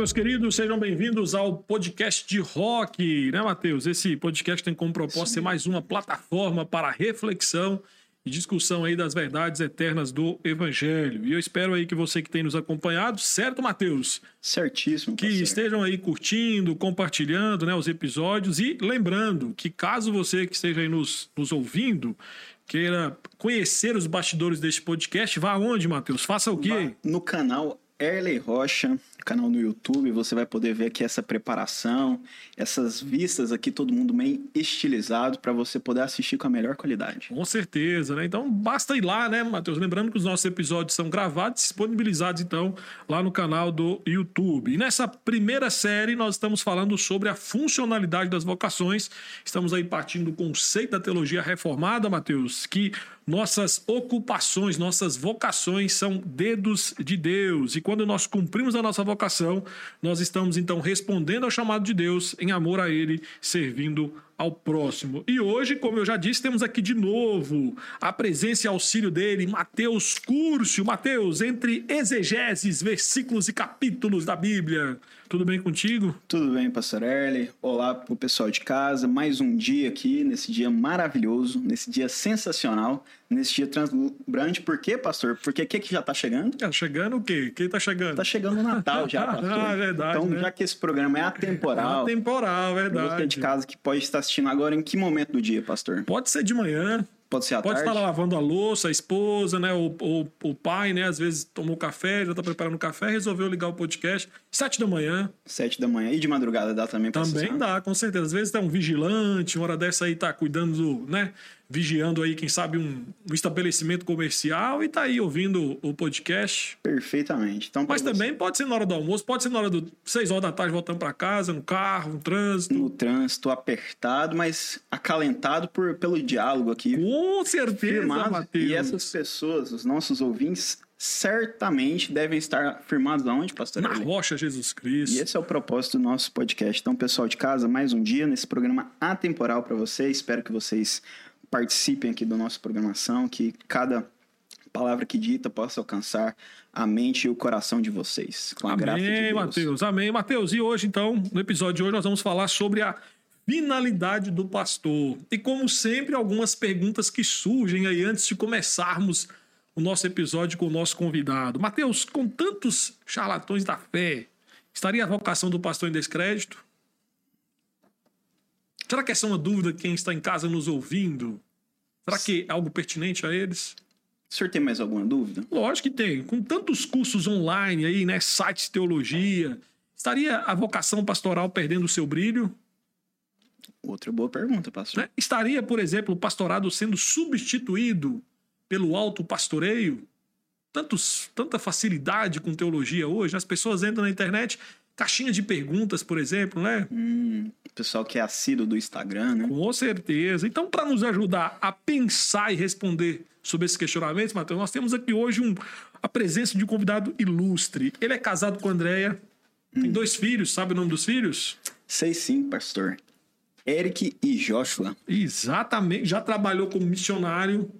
Meus queridos, sejam bem-vindos ao podcast de rock, né, Matheus? Esse podcast tem como propósito ser mais uma plataforma para reflexão e discussão aí das verdades eternas do Evangelho. E eu espero aí que você que tem nos acompanhado, certo, Matheus? Certíssimo. Que parceiro. estejam aí curtindo, compartilhando né, os episódios e lembrando que caso você que esteja aí nos, nos ouvindo queira conhecer os bastidores deste podcast, vá aonde, Matheus? Faça o quê? Vá No canal Erley Rocha, canal no YouTube, você vai poder ver aqui essa preparação, essas vistas aqui, todo mundo bem estilizado para você poder assistir com a melhor qualidade. Com certeza, né? Então basta ir lá, né, Matheus? Lembrando que os nossos episódios são gravados e disponibilizados, então, lá no canal do YouTube. E nessa primeira série, nós estamos falando sobre a funcionalidade das vocações. Estamos aí partindo do conceito da teologia reformada, Matheus, que nossas ocupações, nossas vocações são dedos de Deus. E quando nós cumprimos a nossa vocação, nós estamos então respondendo ao chamado de Deus em amor a Ele, servindo ao próximo. E hoje, como eu já disse, temos aqui de novo a presença e auxílio dele, Mateus Curcio. Mateus, entre exegeses, versículos e capítulos da Bíblia. Tudo bem contigo? Tudo bem, pastor Erley? Olá pro pessoal de casa. Mais um dia aqui, nesse dia maravilhoso, nesse dia sensacional, nesse dia translumbrante. Por quê, pastor? Porque o que, que já tá chegando? Tá chegando o quê? Quem tá chegando? Tá chegando o Natal já, pastor. Ah, é verdade, Então, né? já que esse programa é atemporal, Temporal, pra verdade. você de casa que pode estar assistindo agora, em que momento do dia, pastor? Pode ser de manhã, Pode ser à Pode tarde? estar lavando a louça, a esposa, né? O, o, o pai, né? Às vezes tomou café, já está preparando o café, resolveu ligar o podcast. Sete da manhã. Sete da manhã. E de madrugada dá também pra Também acessar? dá, com certeza. Às vezes tem um vigilante, uma hora dessa aí tá cuidando, do, né? Vigiando aí, quem sabe, um, um estabelecimento comercial e tá aí ouvindo o podcast. Perfeitamente. Então, Mas você- também pode ser na hora do almoço, pode ser na hora do seis horas da tarde voltando para casa, no carro, no trânsito. no trânsito, apertado, mas acalentado por, pelo diálogo aqui. Com certeza, firmado. Matheus. E essas pessoas, os nossos ouvintes, certamente devem estar firmados aonde, pastor? Na rocha Jesus Cristo. E esse é o propósito do nosso podcast. Então, pessoal de casa, mais um dia nesse programa atemporal para vocês. Espero que vocês participem aqui da nossa programação, que cada palavra que dita possa alcançar a mente e o coração de vocês. Com a graça de Amém, Deus. Mateus. Amém, Mateus. E hoje, então, no episódio de hoje, nós vamos falar sobre a finalidade do pastor. E, como sempre, algumas perguntas que surgem aí antes de começarmos o nosso episódio com o nosso convidado. Mateus, com tantos charlatões da fé, estaria a vocação do pastor em descrédito? Será que essa é uma dúvida de quem está em casa nos ouvindo? Será que é algo pertinente a eles? O senhor tem mais alguma dúvida? Lógico que tem. Com tantos cursos online aí, né? Sites de teologia, estaria a vocação pastoral perdendo o seu brilho? Outra boa pergunta, pastor. né? Estaria, por exemplo, o pastorado sendo substituído pelo alto pastoreio? Tantos, tanta facilidade com teologia hoje. As pessoas entram na internet, caixinha de perguntas, por exemplo, né? O pessoal que é assíduo do Instagram, né? Com certeza. Então, para nos ajudar a pensar e responder sobre esses questionamentos, Matheus, nós temos aqui hoje um, a presença de um convidado ilustre. Ele é casado com a Andréia, tem dois filhos, sabe o nome dos filhos? Sei sim, pastor. Eric e Joshua. Exatamente. Já trabalhou como missionário,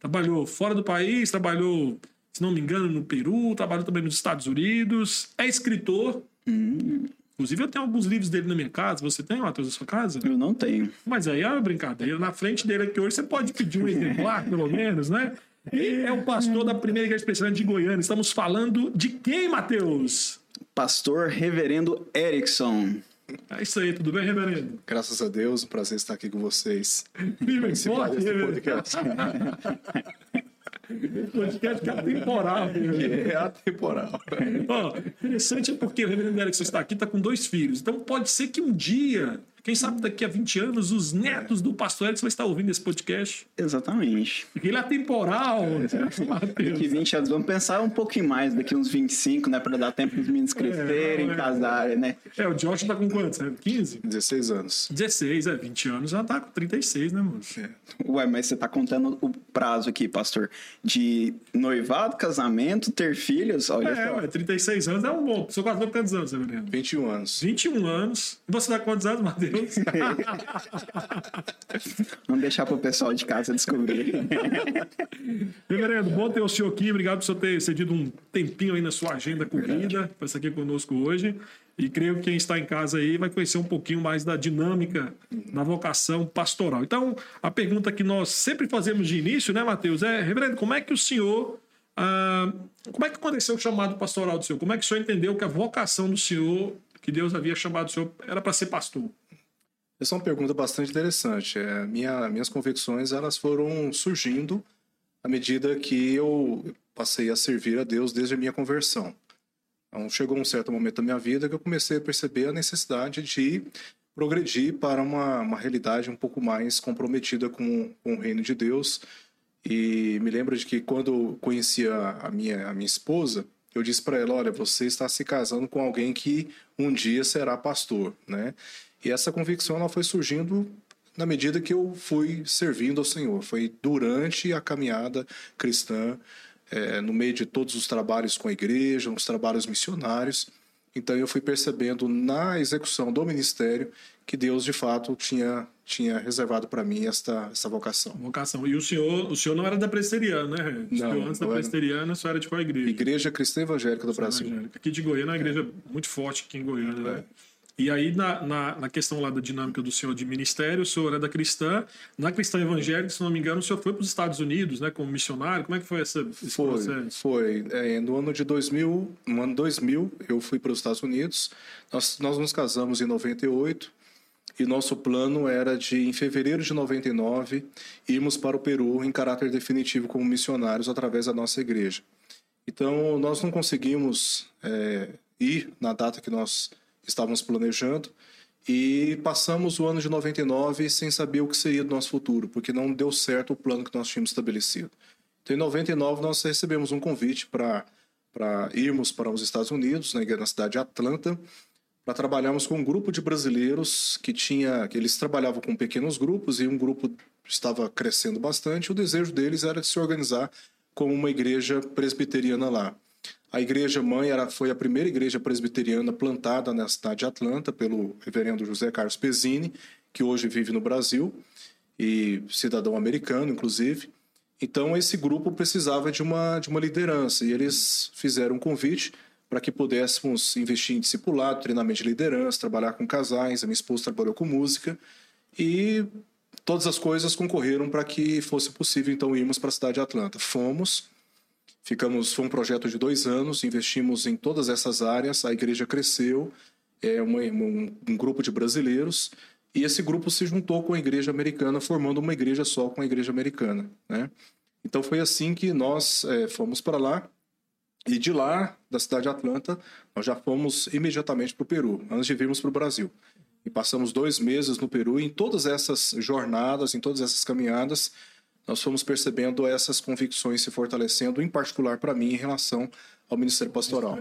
trabalhou fora do país, trabalhou, se não me engano, no Peru, trabalhou também nos Estados Unidos, é escritor. Inclusive, eu tenho alguns livros dele na minha casa. Você tem, Matheus, na sua casa? Eu não tenho. Mas aí é uma brincadeira. Na frente dele aqui hoje você pode pedir um exemplar, pelo menos, né? E é o pastor da primeira igreja presbiteriana de Goiânia. Estamos falando de quem, Matheus? Pastor Reverendo Erickson. É isso aí, tudo bem, reverendo? Graças a Deus, um prazer estar aqui com vocês. Viva em reverendo. podcast. Que é atemporal. É atemporal. Ó, interessante é porque o reverendo Erickson está aqui, está com dois filhos. Então pode ser que um dia, quem sabe daqui a 20 anos, os netos do pastor Erickson vão estar ouvindo esse podcast. Exatamente. Porque ele é atemporal, Matheus. Daqui 20 anos, vamos pensar um pouquinho mais, daqui uns 25, né? Pra dar tempo dos meninos crescerem, não é. casarem, né? É, o Josh tá com quantos? né? 15? 16 anos. 16, é, 20 anos já tá com 36, né, moço? Ué, mas você tá contando o prazo aqui, pastor, de noivado, casamento, ter filhos? Olha É, só. ué, 36 anos é um bom. Seu quase quantos anos, Severino? 21 anos. 21 anos. E você tá com quantos anos, Matheus? Deus. Vamos deixar para o pessoal de casa descobrir. Reverendo, bom ter o senhor aqui. Obrigado por senhor ter cedido um tempinho aí na sua agenda corrida para estar aqui conosco hoje. E creio que quem está em casa aí vai conhecer um pouquinho mais da dinâmica da vocação pastoral. Então, a pergunta que nós sempre fazemos de início, né, Mateus, é, reverendo, como é que o senhor. Ah, como é que aconteceu o chamado pastoral do senhor? Como é que o senhor entendeu que a vocação do senhor, que Deus havia chamado o senhor, era para ser pastor? Essa é uma pergunta bastante interessante. É, minha, minhas convicções elas foram surgindo à medida que eu passei a servir a Deus desde a minha conversão. Então, chegou um certo momento da minha vida que eu comecei a perceber a necessidade de progredir para uma, uma realidade um pouco mais comprometida com, com o reino de Deus. E me lembro de que quando conheci a, a minha, a minha esposa, eu disse para ela: Olha, você está se casando com alguém que um dia será pastor, né? E essa convicção ela foi surgindo na medida que eu fui servindo ao Senhor. Foi durante a caminhada cristã é, no meio de todos os trabalhos com a igreja, os trabalhos missionários. Então eu fui percebendo na execução do ministério que Deus de fato tinha tinha reservado para mim esta essa vocação. Vocação. E o senhor, o senhor não era da presteriana, né? O não, antes da presteriana, só era de qual igreja? Igreja Cristã Evangélica do Brasil. Evangélica. Aqui de Goiânia, é uma igreja é. muito forte aqui em Goiânia, né? E aí, na, na, na, questão lá da dinâmica do senhor de ministério, o senhor é da cristã. Na cristã evangélica, se não me engano, o senhor foi para os Estados Unidos, né, como missionário. Como é que foi essa, esse foi, processo? Foi. É, no ano de 2000, no ano 2000, eu fui para os Estados Unidos. Nós, nós nos casamos em 98 e nosso plano era de, em fevereiro de 99, irmos para o Peru em caráter definitivo como missionários através da nossa igreja. Então, nós não conseguimos é, ir na data que nós estávamos planejando e passamos o ano de 99 sem saber o que seria do nosso futuro, porque não deu certo o plano que nós tínhamos estabelecido. Então, em 99, nós recebemos um convite para irmos para os Estados Unidos, na, na cidade de Atlanta, para trabalharmos com um grupo de brasileiros que tinha, que eles trabalhavam com pequenos grupos e um grupo estava crescendo bastante. O desejo deles era de se organizar como uma igreja presbiteriana lá. A igreja mãe era, foi a primeira igreja presbiteriana plantada na cidade de Atlanta pelo reverendo José Carlos Pezzini, que hoje vive no Brasil e cidadão americano, inclusive. Então esse grupo precisava de uma de uma liderança e eles fizeram um convite para que pudéssemos investir em discipulado, treinamento de liderança, trabalhar com casais. A minha esposa trabalhou com música e todas as coisas concorreram para que fosse possível então irmos para a cidade de Atlanta. Fomos Ficamos, foi um projeto de dois anos, investimos em todas essas áreas, a igreja cresceu, é uma, um, um grupo de brasileiros, e esse grupo se juntou com a igreja americana, formando uma igreja só com a igreja americana. Né? Então foi assim que nós é, fomos para lá, e de lá, da cidade de Atlanta, nós já fomos imediatamente para o Peru, antes de virmos para o Brasil. E passamos dois meses no Peru, e em todas essas jornadas, em todas essas caminhadas, nós fomos percebendo essas convicções se fortalecendo, em particular para mim, em relação ao Ministério Pastoral.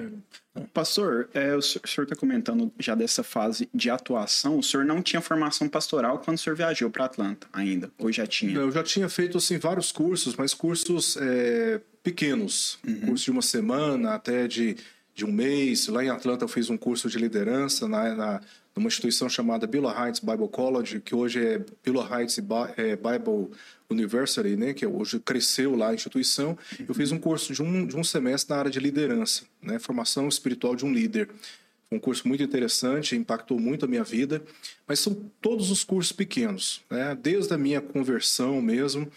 Pastor, é, o senhor está comentando já dessa fase de atuação. O senhor não tinha formação pastoral quando o senhor viajou para Atlanta ainda? Ou já tinha? Eu já tinha feito assim, vários cursos, mas cursos é, pequenos. Uhum. Curso de uma semana, até de, de um mês. Lá em Atlanta eu fiz um curso de liderança na, na numa instituição chamada Beulah Heights Bible College, que hoje é Beulah Heights é, Bible University, né, que hoje cresceu lá a instituição. Eu fiz um curso de um, de um semestre na área de liderança, né, formação espiritual de um líder. Um curso muito interessante, impactou muito a minha vida, mas são todos os cursos pequenos, né, desde a minha conversão mesmo,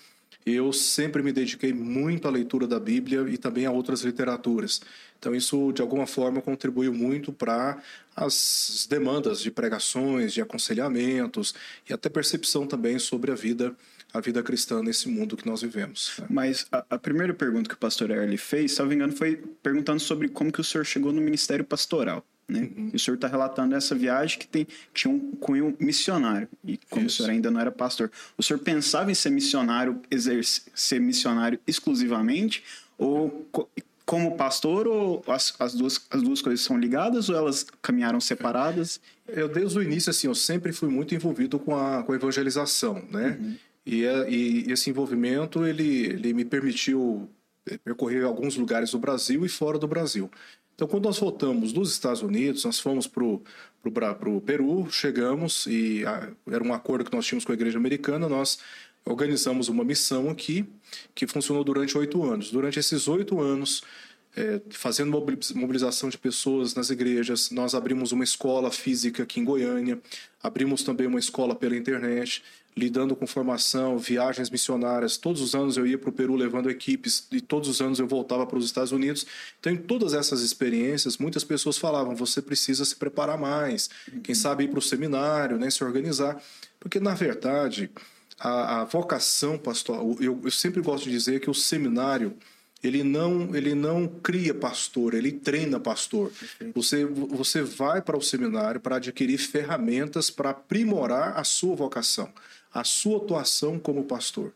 eu sempre me dediquei muito à leitura da Bíblia e também a outras literaturas. Então, isso, de alguma forma, contribuiu muito para as demandas de pregações, de aconselhamentos e até percepção também sobre a vida a vida cristã nesse mundo que nós vivemos. Né? Mas a, a, primeira pergunta que o pastor Erle fez, se não me engano, foi perguntando sobre como que o senhor chegou no ministério pastoral. Né? Uhum. E o senhor está relatando essa viagem que tem, tinha um cunho missionário. E como Isso. o senhor ainda não era pastor, o senhor pensava em ser missionário, exercer, ser missionário exclusivamente? Ou como pastor, ou as, as, duas, as duas coisas são ligadas, ou elas caminharam separadas? Eu, desde o início, assim, eu sempre fui muito envolvido com a, com a evangelização, né? Uhum. E, e, esse envolvimento, ele, ele me permitiu é, percorrer alguns lugares do Brasil e fora do Brasil. Então, quando nós voltamos dos Estados Unidos, nós fomos para o Peru, chegamos e a, era um acordo que nós tínhamos com a igreja americana, nós organizamos uma missão aqui que funcionou durante oito anos. Durante esses oito anos, é, fazendo mobilização de pessoas nas igrejas. Nós abrimos uma escola física aqui em Goiânia, abrimos também uma escola pela internet, lidando com formação, viagens missionárias. Todos os anos eu ia para o Peru levando equipes e todos os anos eu voltava para os Estados Unidos. Então, em todas essas experiências, muitas pessoas falavam: você precisa se preparar mais, quem sabe ir para o seminário, né, se organizar. Porque, na verdade, a, a vocação pastoral, eu, eu sempre gosto de dizer que o seminário ele não, ele não cria pastor, ele treina pastor. Você, você vai para o seminário para adquirir ferramentas para aprimorar a sua vocação, a sua atuação como pastor.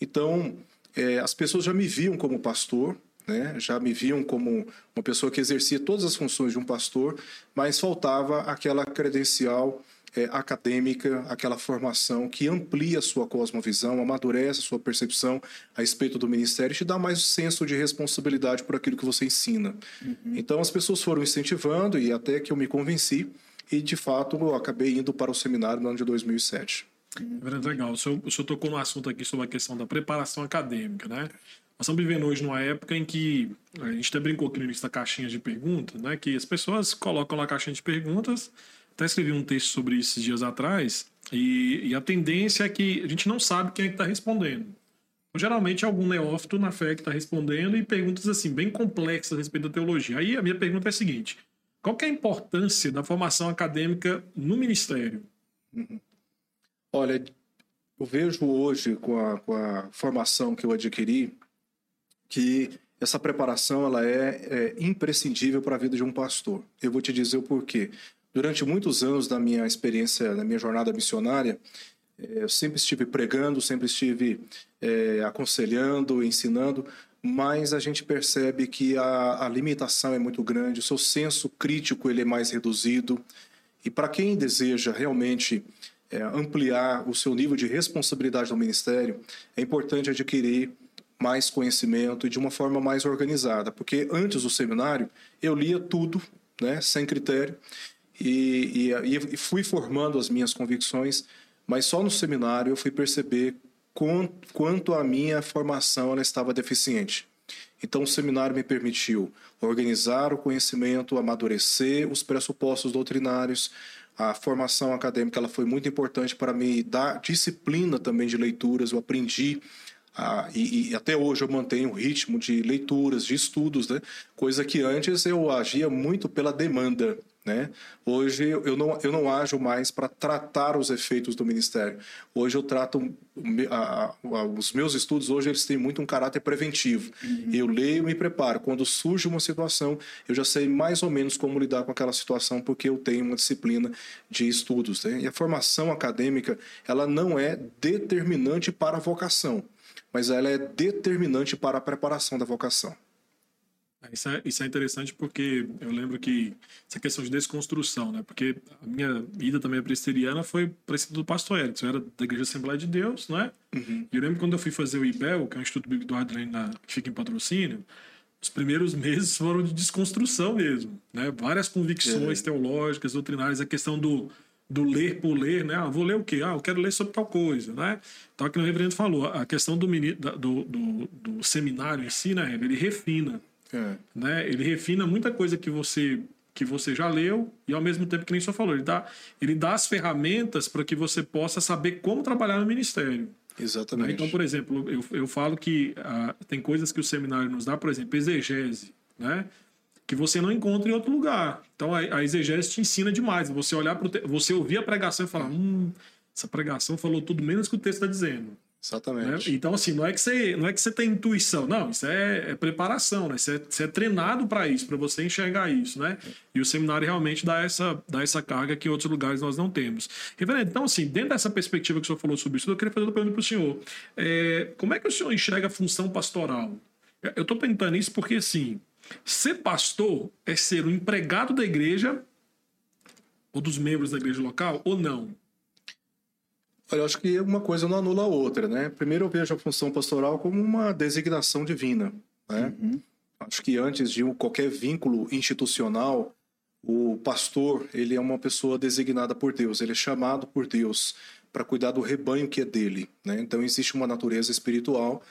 Então, é, as pessoas já me viam como pastor, né? já me viam como uma pessoa que exercia todas as funções de um pastor, mas faltava aquela credencial é, acadêmica, aquela formação que amplia a sua cosmovisão, amadurece a sua percepção a respeito do ministério e te dá mais senso de responsabilidade por aquilo que você ensina. Uhum. Então as pessoas foram incentivando e até que eu me convenci e de fato eu acabei indo para o seminário no ano de 2007. É legal. O senhor, o senhor tocou no assunto aqui sobre a questão da preparação acadêmica, né? Nós estamos vivendo hoje numa época em que a gente até brincou aqui no início da caixinha de perguntas, né? Que as pessoas colocam lá a caixinha de perguntas até escrevi um texto sobre isso esses dias atrás, e, e a tendência é que a gente não sabe quem é que está respondendo. Então, geralmente é algum neófito na fé que está respondendo e perguntas assim, bem complexas a respeito da teologia. Aí a minha pergunta é a seguinte: qual é a importância da formação acadêmica no ministério? Uhum. Olha, eu vejo hoje, com a, com a formação que eu adquiri, que essa preparação ela é, é imprescindível para a vida de um pastor. Eu vou te dizer o porquê. Durante muitos anos da minha experiência, da minha jornada missionária, eh, eu sempre estive pregando, sempre estive é, aconselhando, ensinando, mas a gente percebe que a, a, limitação é muito grande, o seu senso crítico ele é mais reduzido. E para quem deseja realmente é, ampliar o seu nível de responsabilidade no ministério, é importante adquirir mais conhecimento e de uma forma mais organizada, porque antes do seminário eu lia tudo, né, sem critério, e, e, e fui formando as minhas convicções, mas só no seminário eu fui perceber quanto, a minha formação ela estava deficiente. Então, o seminário me permitiu organizar o conhecimento, amadurecer os pressupostos doutrinários. A formação acadêmica ela foi muito importante para me dar disciplina também de leituras. Eu aprendi e, e, até hoje eu mantenho o ritmo de leituras, de estudos, né? coisa que antes eu agia muito pela demanda. Né? Hoje eu não, eu não ajo mais para tratar os efeitos do ministério. Hoje eu trato a, a, os meus estudos hoje eles têm muito um caráter preventivo. Uhum. Eu leio, e me preparo. Quando surge uma situação, eu já sei mais ou menos como lidar com aquela situação porque eu tenho uma disciplina de estudos. Né? E a formação acadêmica ela não é determinante para a vocação, mas ela é determinante para a preparação da vocação. Isso é, isso é interessante porque eu lembro que essa questão de desconstrução, né? Porque a minha ida também presbiteriana foi parecida do pastor Erickson. Eu era da Igreja Assembleia de Deus, né? Uhum. E eu lembro quando eu fui fazer o IBEL, que é um Instituto Bíblico do Adelaide que fica em patrocínio, os primeiros meses foram de desconstrução mesmo, né? Várias convicções é. teológicas, doutrinárias, a questão do, do ler por ler, né? Ah, vou ler o quê? Ah, eu quero ler sobre tal coisa, né? Então, aqui no reverendo falou, a questão do, do, do, do seminário em si, né? Ele refina é. Né? Ele refina muita coisa que você que você já leu e ao mesmo tempo que nem só falou, ele dá, ele dá as ferramentas para que você possa saber como trabalhar no ministério. Exatamente. Então, por exemplo, eu, eu falo que ah, tem coisas que o seminário nos dá, por exemplo, exegese, né? Que você não encontra em outro lugar. Então, a, a exegese te ensina demais. Você olhar para você ouvir a pregação e falar, hum, essa pregação falou tudo menos que o texto está dizendo. Exatamente. Né? Então, assim, não é que você, não é que você tem intuição, não, isso é, é preparação, né? Você é, você é treinado para isso, para você enxergar isso, né? E o seminário realmente dá essa, dá essa carga que em outros lugares nós não temos. Reverendo, então, assim, dentro dessa perspectiva que o senhor falou sobre isso, eu queria fazer uma pergunta para o senhor. É, como é que o senhor enxerga a função pastoral? Eu estou perguntando isso porque, assim, ser pastor é ser um empregado da igreja ou dos membros da igreja local ou não? Olha, eu acho que uma coisa não anula a outra, né? Primeiro eu vejo a função pastoral como uma designação divina, Né? Uhum. Acho que antes de qualquer vínculo institucional, o pastor ele é uma pessoa designada por Deus, ele é chamado por Deus para cuidar do rebanho que é dele. Né? Então existe uma natureza espiritual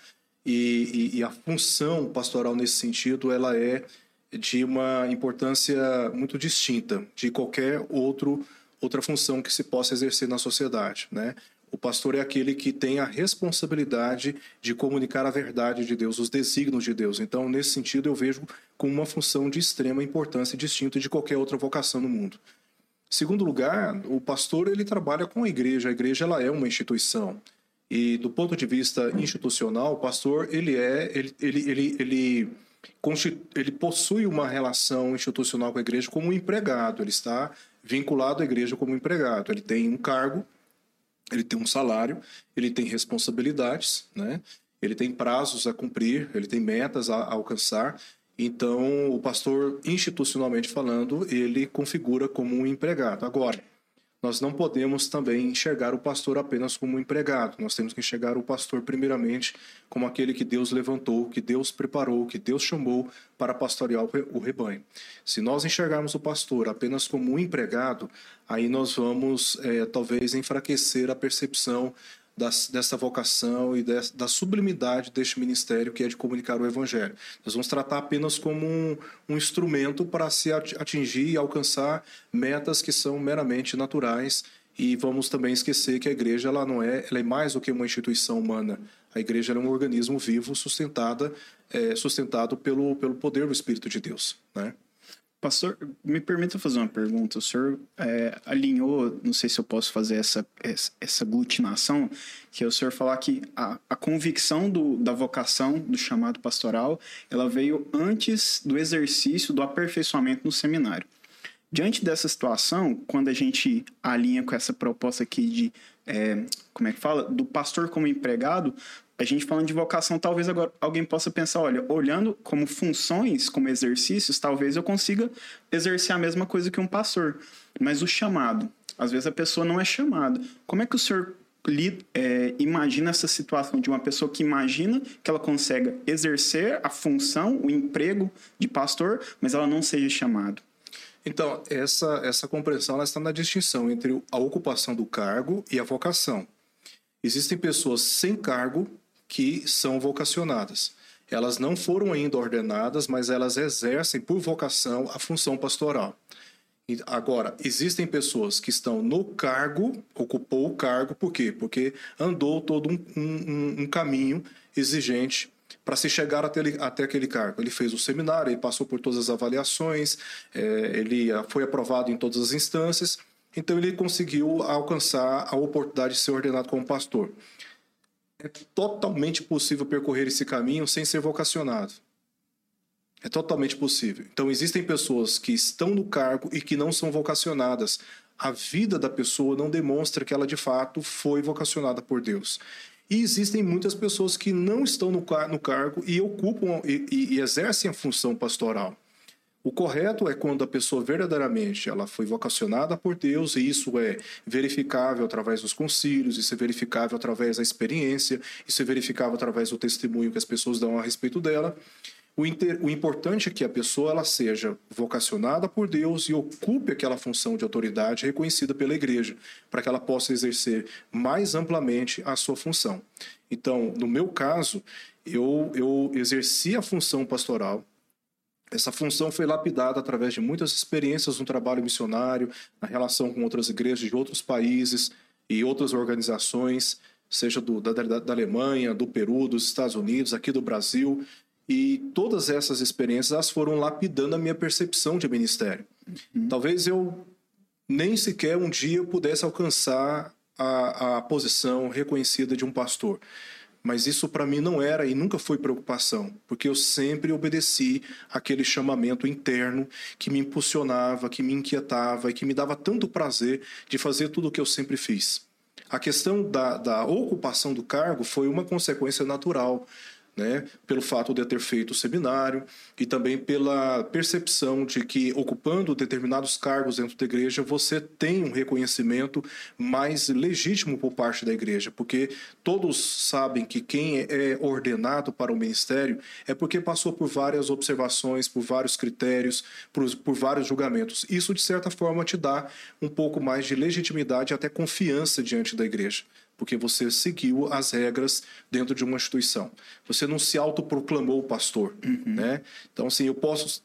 e, e, e, a função pastoral nesse sentido ela é de uma importância muito distinta de qualquer outro outra função que se possa exercer na sociedade, né? O pastor é aquele que tem a responsabilidade de comunicar a verdade de Deus, os desígnios de Deus. Então, nesse sentido, eu vejo como uma função de extrema importância, distinta de qualquer outra vocação no mundo. Segundo lugar, o pastor ele trabalha com a igreja. A igreja ela é uma instituição. E do ponto de vista institucional, o pastor ele é ele ele ele, ele, ele possui uma relação institucional com a igreja como um empregado. Ele está vinculado à igreja como empregado. Ele tem um cargo ele tem um salário, ele tem responsabilidades, né? ele tem prazos a cumprir, ele tem metas a, a alcançar. Então, o pastor, institucionalmente falando, ele configura como um empregado. Agora, nós não podemos também enxergar o pastor apenas como um empregado. Nós temos que enxergar o pastor, primeiramente, como aquele que Deus levantou, que Deus preparou, que Deus chamou para pastorear o rebanho. Se nós enxergarmos o pastor apenas como um empregado, aí nós vamos é, talvez enfraquecer a percepção dessa vocação e des, da sublimidade deste ministério que é de comunicar o Evangelho. Nós vamos tratar apenas como um, um instrumento para se atingir e alcançar metas que são meramente naturais e vamos também esquecer que a igreja ela não é, ela é mais do que uma instituição humana. A igreja é um organismo vivo sustentada, é, sustentado pelo, pelo poder do Espírito de Deus, né? Pastor, me permita fazer uma pergunta. O senhor é, alinhou, não sei se eu posso fazer essa, essa, glutinação, que é o senhor falar que a, a convicção do, da vocação, do chamado pastoral, ela veio antes do exercício do aperfeiçoamento no seminário. Diante dessa situação, quando a gente alinha com essa proposta aqui de, é, como é que fala, do pastor como empregado, a gente falando de vocação, talvez agora alguém possa pensar, olha, olhando como funções, como exercícios, talvez eu consiga exercer a mesma coisa que um pastor. Mas o chamado, às vezes a pessoa não é chamada. Como é que o senhor é, imagina essa situação de uma pessoa que imagina que ela consegue exercer a função, o emprego de pastor, mas ela não seja chamado? Então, essa, essa compreensão ela está na distinção entre a ocupação do cargo e a vocação. Existem pessoas sem cargo que são vocacionadas. Elas não foram ainda ordenadas, mas elas exercem por vocação a função pastoral. Agora, existem pessoas que estão no cargo, ocupou o cargo, por quê? Porque andou todo um, um, um caminho exigente para se chegar até, até, aquele cargo. Ele fez o seminário, ele passou por todas as avaliações, é, ele foi aprovado em todas as instâncias, então ele conseguiu alcançar a oportunidade de ser ordenado como pastor é totalmente possível percorrer esse caminho sem ser vocacionado. É totalmente possível. Então, existem pessoas que estão no cargo e que não são vocacionadas. A vida da pessoa não demonstra que ela de fato foi vocacionada por Deus. E existem muitas pessoas que não estão no, car no cargo e ocupam e, e, e exercem a função pastoral. O correto é quando a pessoa verdadeiramente ela foi vocacionada por Deus e isso é verificável através dos concílios, isso é verificável através da experiência, isso é verificável através do testemunho que as pessoas dão a respeito dela. O, inter, o, importante é que a pessoa ela seja vocacionada por Deus e ocupe aquela função de autoridade reconhecida pela igreja, para que ela possa exercer mais amplamente a sua função. Então, no meu caso, eu, eu exerci a função pastoral, essa função foi lapidada através de muitas experiências no trabalho missionário, na relação com outras igrejas de outros países e outras organizações, seja do, da, da Alemanha, do Peru, dos Estados Unidos, aqui do Brasil. E todas essas experiências foram lapidando a minha percepção de ministério. Uhum. Talvez eu nem sequer um dia pudesse alcançar a, a posição reconhecida de um pastor mas isso para mim não era e nunca foi preocupação, porque eu sempre obedeci aquele chamamento interno que me impulsionava, que me inquietava e que me dava tanto prazer de fazer tudo o que eu sempre fiz. A questão da, da ocupação do cargo foi uma consequência natural né, pelo fato de ter feito o seminário e também pela percepção de que ocupando determinados cargos dentro da igreja você tem um reconhecimento mais legítimo por parte da igreja, porque todos sabem que quem é ordenado para o ministério é porque passou por várias observações, por vários critérios, por, por vários julgamentos. Isso de certa forma te dá um pouco mais de legitimidade e até confiança diante da igreja porque você seguiu as regras dentro de uma instituição. Você não se autoproclamou pastor, uhum. né? Então, assim, eu posso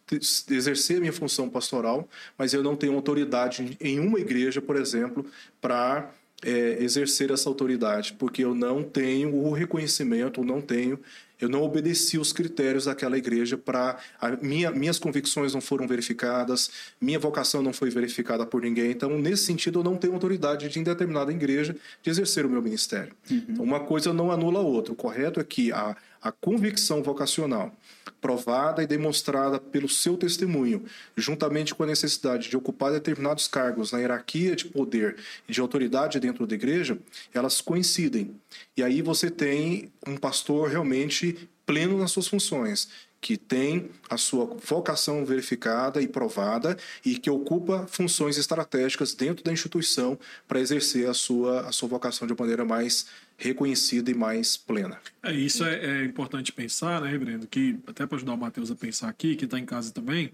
exercer a minha função pastoral, mas eu não tenho autoridade em uma igreja, por exemplo, para é, exercer essa autoridade, porque eu não tenho o reconhecimento, não tenho eu não obedeci os critérios daquela igreja para minha, minhas convicções não foram verificadas, minha vocação não foi verificada por ninguém. Então, nesse sentido, eu não tenho autoridade de em determinada igreja de exercer o meu ministério. Uhum. Então, uma coisa não anula a outra. O correto é que a, a convicção vocacional provada e demonstrada pelo seu testemunho, juntamente com a necessidade de ocupar determinados cargos na hierarquia de poder e de autoridade dentro da igreja, elas coincidem. E aí você tem um pastor realmente pleno nas suas funções, que tem a sua vocação verificada e provada e que ocupa funções estratégicas dentro da instituição para exercer a sua, a sua vocação de maneira mais reconhecida e mais plena. É, isso é, é importante pensar, né, Reverendo? Que até para ajudar o Matheus a pensar aqui, que está em casa também,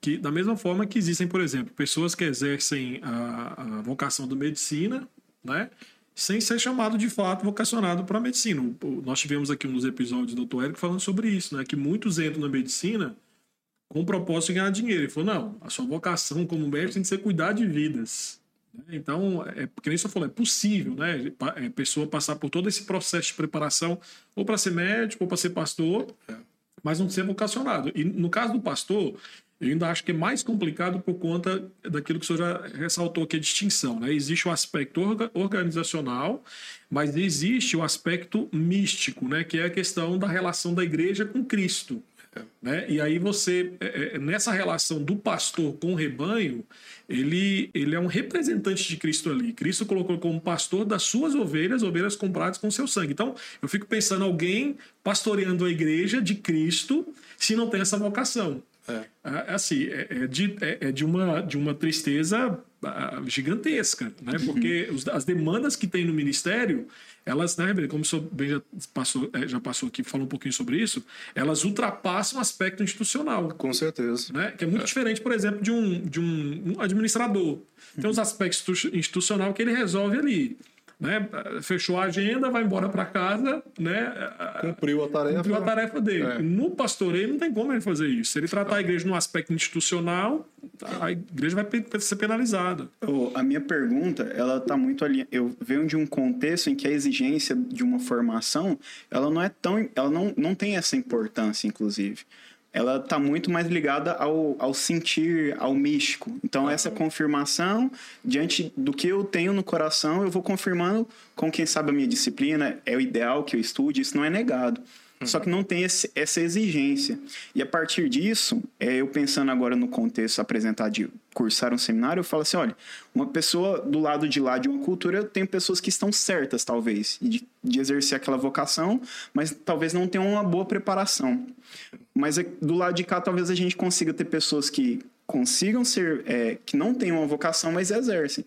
que da mesma forma que existem, por exemplo, pessoas que exercem a, a vocação da medicina, né? Sem ser chamado de fato vocacionado para a medicina. Nós tivemos aqui um dos episódios do Dr. Érico falando sobre isso, né? Que muitos entram na medicina com o propósito de ganhar dinheiro. Ele falou: não, a sua vocação como médico tem que ser cuidar de vidas. Então, é, porque nem você falou, é possível, né? A é, pessoa passar por todo esse processo de preparação, ou para ser médico, ou para ser pastor, mas não ser vocacionado. E no caso do pastor, eu ainda acho que é mais complicado por conta daquilo que o senhor já ressaltou, que é a distinção. Né? Existe o aspecto organizacional, mas existe o aspecto místico, né? que é a questão da relação da igreja com Cristo. Né? E aí você, é, é, nessa relação do pastor com o rebanho, ele, ele é um representante de Cristo ali. Cristo colocou como pastor das suas ovelhas, ovelhas compradas com seu sangue. Então, eu fico pensando alguém pastoreando a igreja de Cristo se não tem essa vocação. É. é assim, é, é de, é, é, de, uma, de uma tristeza ah, gigantesca, né? Porque os, as demandas que tem no ministério, elas, né, como o senhor bem já passou, é, já passou aqui, falou um pouquinho sobre isso, elas ultrapassam o aspecto institucional. Com certeza. Né? Que é muito é. diferente, por exemplo, de um, de um, um administrador. Tem os aspectos institucional que ele resolve ali né? Fechou a agenda, vai embora para casa, né? Cumpriu a tarefa. Cumpriu a tarefa dele. É. No pastoreio não tem como ele fazer isso. Se ele tratar a igreja no aspecto institucional, a igreja vai ser penalizada. a minha pergunta, ela tá muito ali. Eu venho de um contexto em que a exigência de uma formação, ela não é tão, ela não, não tem essa importância, inclusive ela está muito mais ligada ao, ao sentir, ao místico. Então, essa confirmação, diante do que eu tenho no coração, eu vou confirmando com quem sabe a minha disciplina, é o ideal que eu estude, isso não é negado. Só que não tem esse, essa exigência. E a partir disso, é, eu pensando agora no contexto apresentado de cursar um seminário, eu falo assim: olha, uma pessoa do lado de lá de uma cultura, tem pessoas que estão certas, talvez, de, de exercer aquela vocação, mas talvez não tenham uma boa preparação. Mas é, do lado de cá, talvez a gente consiga ter pessoas que consigam ser, é, que não tenham uma vocação, mas exercem.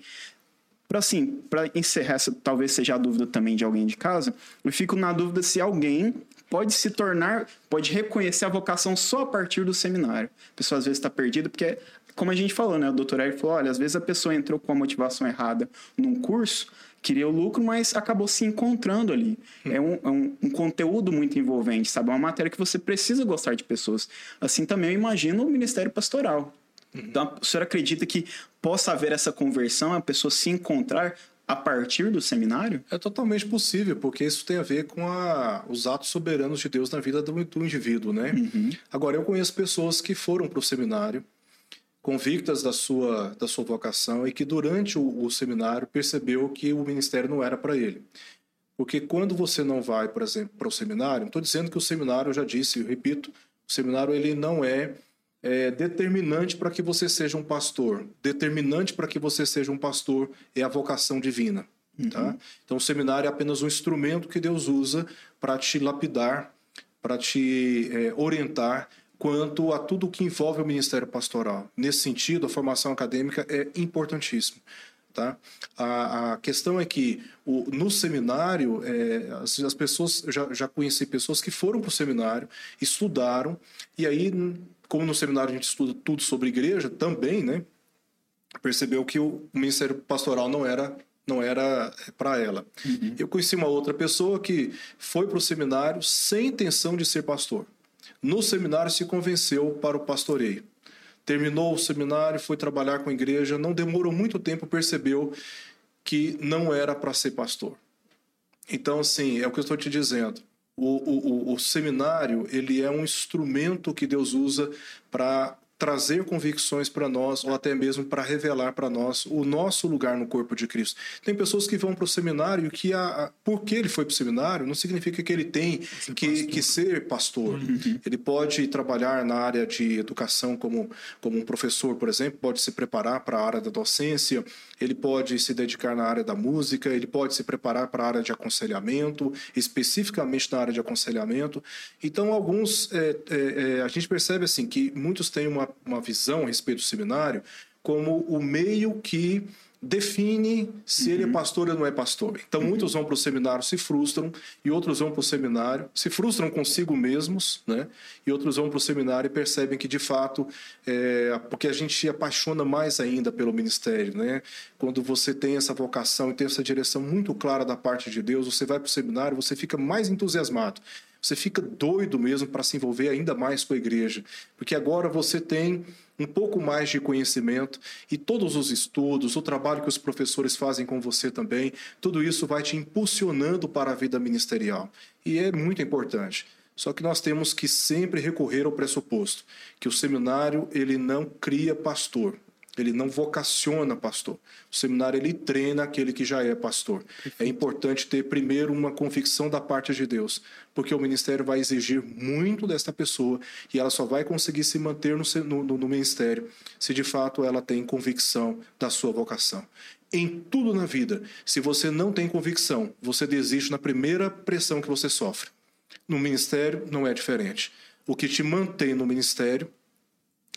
Para assim, para encerrar essa, talvez seja a dúvida também de alguém de casa, eu fico na dúvida se alguém pode se tornar, pode reconhecer a vocação só a partir do seminário. A pessoa às vezes está perdida, porque, como a gente falou, né? O doutor Eric falou: olha, às vezes a pessoa entrou com a motivação errada num curso, queria o lucro, mas acabou se encontrando ali. É um, é um, um, conteúdo muito envolvente, sabe? É uma matéria que você precisa gostar de pessoas. Assim também eu imagino o Ministério Pastoral. Então, o senhor acredita que possa haver essa conversão, a pessoa se encontrar a partir do seminário? É totalmente possível, porque isso tem a ver com a, os atos soberanos de Deus na vida do, do indivíduo, né? Uhum. Agora, eu conheço pessoas que foram para o seminário, convictas da sua, da sua vocação e que durante o, o seminário percebeu que o ministério não era para ele. Porque quando você não vai, por exemplo, para o seminário, estou dizendo que o seminário, eu já disse, eu repito, o seminário ele não é é, determinante para que você seja um pastor. Determinante para que você seja um pastor é a vocação divina. Tá? Uhum. Então, o seminário é apenas um instrumento que Deus usa para te lapidar, para te é, orientar quanto a tudo que envolve o ministério pastoral. Nesse sentido, a formação acadêmica é importantíssima. Tá? A, a questão é que o, no seminário, é, as, as, pessoas, já, já conheci pessoas que foram para o seminário, estudaram, e aí, como no seminário a gente estuda tudo sobre igreja também, né? percebeu que o ministério pastoral não era não era para ela. Uhum. Eu conheci uma outra pessoa que foi para o seminário sem intenção de ser pastor. No seminário se convenceu para o pastoreio. Terminou o seminário, foi trabalhar com a igreja, não demorou muito tempo, percebeu que não era para ser pastor. Então, assim, é o que eu estou te dizendo. O, o, o, seminário ele é um instrumento que Deus usa para trazer convicções para nós ou até mesmo para revelar para nós o nosso lugar no corpo de Cristo. Tem pessoas que vão para o seminário que a, a, porque ele foi para o seminário não significa que ele tem que, que, ser pastor. Uhum. Ele pode trabalhar na área de educação como, como um professor, por exemplo, pode se preparar para a área da docência, ele pode se dedicar na área da música, ele pode se preparar para a área de aconselhamento, especificamente na área de aconselhamento. Então, alguns, é, é, é, a gente percebe assim que muitos têm uma, uma visão a respeito do seminário como o meio que define se uhum. ele é uhum. pastor ou não é pastor. Então, uhum. muitos vão para o seminário, se frustram, e outros vão para o seminário, se frustram consigo mesmos, né? e outros vão para o seminário e percebem que, de fato, é, porque a gente apaixona mais ainda pelo ministério. Né? Quando você tem essa vocação e tem essa direção muito clara da parte de Deus, você vai para o seminário, você fica mais entusiasmado você fica doido mesmo para se envolver ainda mais com a igreja, porque agora você tem um pouco mais de conhecimento e todos os estudos, o trabalho que os professores fazem com você também, tudo isso vai te impulsionando para a vida ministerial. E é muito importante. Só que nós temos que sempre recorrer ao pressuposto que o seminário ele não cria pastor, ele não vocaciona pastor. O seminário ele treina aquele que já é pastor. É importante ter primeiro uma convicção da parte de Deus, porque o ministério vai exigir muito desta pessoa e ela só vai conseguir se manter no, no, no ministério se de fato ela tem convicção da sua vocação. Em tudo na vida, se você não tem convicção, você desiste na primeira pressão que você sofre. No ministério não é diferente. O que te mantém no ministério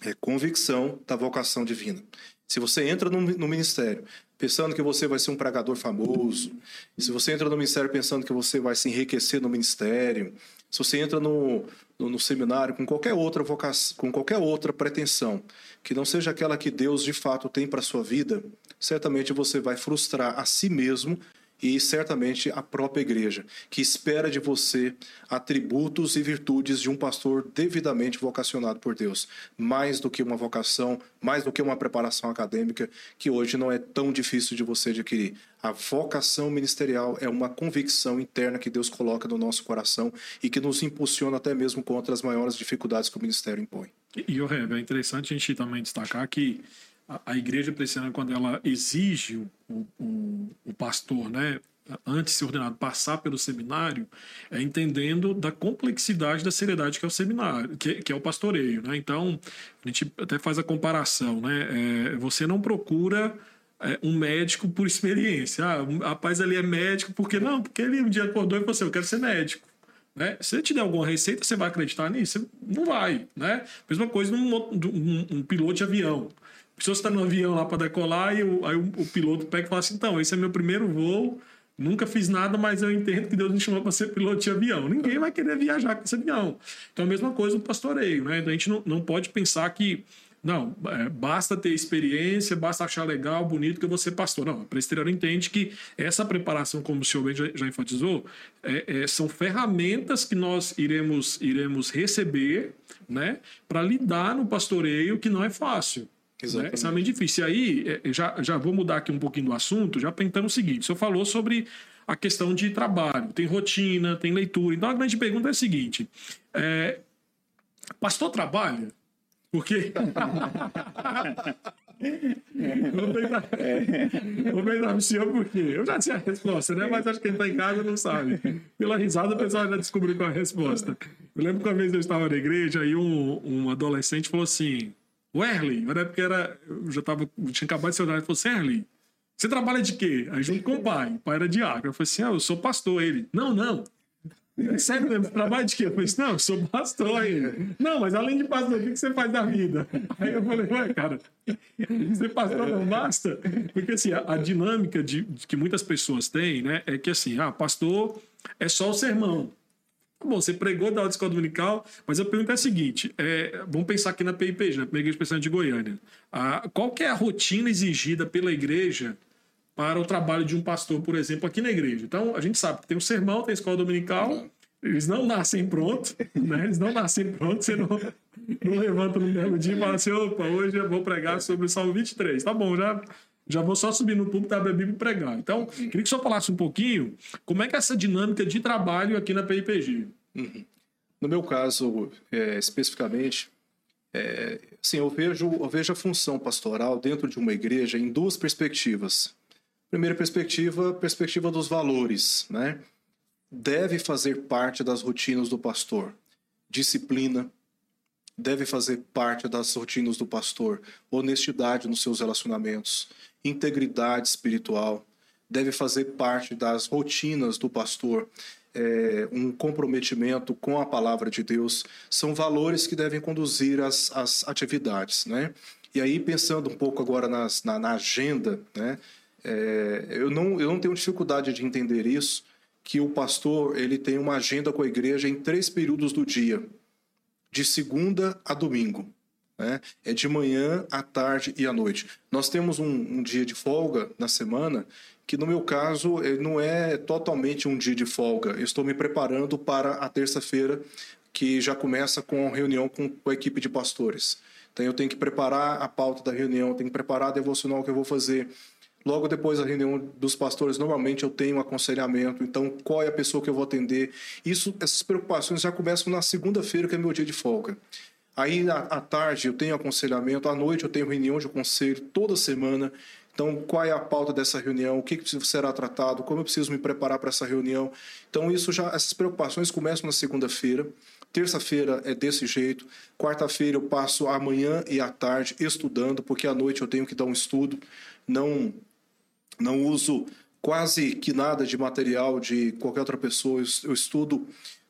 é convicção da vocação divina. Se você entra no, no, ministério pensando que você vai ser um pregador famoso, se você entra no ministério pensando que você vai se enriquecer no ministério, se você entra no, no, no seminário com qualquer outra vocação, com qualquer outra pretensão, que não seja aquela que Deus de fato tem para sua vida, certamente você vai frustrar a si mesmo e certamente a própria igreja, que espera de você atributos e virtudes de um pastor devidamente vocacionado por Deus, mais do que uma vocação, mais do que uma preparação acadêmica, que hoje não é tão difícil de você adquirir. A vocação ministerial é uma convicção interna que Deus coloca no nosso coração e que nos impulsiona até mesmo contra as maiores dificuldades que o ministério impõe. E, e é interessante a gente também destacar que a, a igreja presbiteriana, quando ela exige o, o, o pastor, né, antes de ser ordenado, passar pelo seminário, é entendendo da complexidade da seriedade que é o seminário, que, que é o pastoreio. Né? Então, a gente até faz a comparação. Né? É, você não procura é, um médico por experiência. Ah, o rapaz ali é médico, porque não? Porque ele um dia acordou e falou assim: Eu quero ser médico. Né? Se ele te der alguma receita, você vai acreditar nisso? Não vai. Né? Mesma coisa num, um, um piloto de avião. Se você está no avião lá para decolar, e o, aí o, o, piloto pega e fala assim: então, esse é meu primeiro voo, nunca fiz nada, mas eu entendo que Deus me chamou para ser piloto de avião. Ninguém vai querer viajar com esse avião. Então, a mesma coisa no pastoreio, né? Então, a gente não, não pode pensar que. Não, é, basta ter experiência, basta achar legal, bonito que eu vou pastor. Não, a presbiteriana entende que essa preparação, como o senhor bem já, já enfatizou, é, é, são ferramentas que nós iremos, iremos receber né, para lidar no pastoreio, que não é fácil. Exatamente. Né? Extremamente difícil. E aí, é, já, já vou mudar aqui um pouquinho do assunto, já pensando o seguinte: o senhor falou sobre a questão de trabalho, tem rotina, tem leitura. Então a grande pergunta é a seguinte: é, pastor trabalha? Porque. Vou pensar, vou no senhor por quê? Eu já tinha a resposta, né? Mas acho que quem está em casa não sabe. Pela risada, o pessoal já descobriu qual é a resposta. Eu lembro que uma vez eu estava na igreja e um, um adolescente falou assim: o Erley, na época era, eu já tava, tinha acabado de ser ordenado, ele falou assim, Erley, você trabalha de quê? Aí junto com o pai, o pai era diácono. Eu falei assim, ah, eu sou pastor. Ele, não, não, Sério mesmo, trabalho de quê? Eu falei, não, eu sou pastor aí. Não, mas além de pastor, o que você faz da vida? Aí eu falei, ué, cara, ser pastor não basta? Porque assim, a, a dinâmica de, de, que muitas pessoas têm, né, é que assim, ah, pastor é só o sermão. Bom, você pregou da escola dominical, mas a pergunta é a seguinte: é, vamos pensar aqui na PIPG, na Primeira Igreja Presbiteriana de Goiânia. Qual que é a rotina exigida pela igreja para o trabalho de um pastor, por exemplo, aqui na igreja. Então, a gente sabe que tem o sermão, tem a escola dominical, eles não nascem prontos, né? Eles não nascem prontos, você não, não levanta no mesmo dia e fala assim, opa, hoje eu vou pregar sobre o Salmo 23. Tá bom, já, já vou só subir no púlpito, abrir a Bíblia e pregar. Então, queria que o senhor falasse um pouquinho como é que é essa dinâmica de trabalho aqui na PIPG. Uhum. No meu caso, é, especificamente, é, sim, eu vejo, eu vejo a função pastoral dentro de uma igreja em duas perspectivas. Primeira perspectiva, perspectiva dos valores, né? Deve fazer parte das rotinas do pastor. Disciplina deve fazer parte das rotinas do pastor. Honestidade nos seus relacionamentos, integridade espiritual deve fazer parte das rotinas do pastor. É, um comprometimento com a palavra de Deus são valores que devem conduzir as, as atividades, né? E aí pensando um pouco agora nas, na, na agenda, né? É, eu, não, eu não tenho dificuldade de entender isso, que o pastor ele tem uma agenda com a igreja em três períodos do dia, de segunda a domingo. Né? É de manhã, à tarde e à noite. Nós temos um, um dia de folga na semana, que no meu caso não é totalmente um dia de folga. Eu estou me preparando para a terça-feira, que já começa com a reunião com, com a equipe de pastores. Então eu tenho que preparar a pauta da reunião, tenho que preparar a devocional que eu vou fazer Logo depois da reunião dos pastores, normalmente eu tenho um aconselhamento, então qual é a pessoa que eu vou atender? Isso, essas preocupações já começam na segunda-feira, que é meu dia de folga. Aí à tarde eu tenho aconselhamento, à noite eu tenho reunião de conselho toda semana. Então, qual é a pauta dessa reunião? O que será tratado? Como eu preciso me preparar para essa reunião? Então, isso já, essas preocupações começam na segunda-feira. Terça-feira é desse jeito. Quarta-feira eu passo a manhã e a tarde estudando, porque à noite eu tenho que dar um estudo. Não não uso quase que nada de material de qualquer outra pessoa. Eu estudo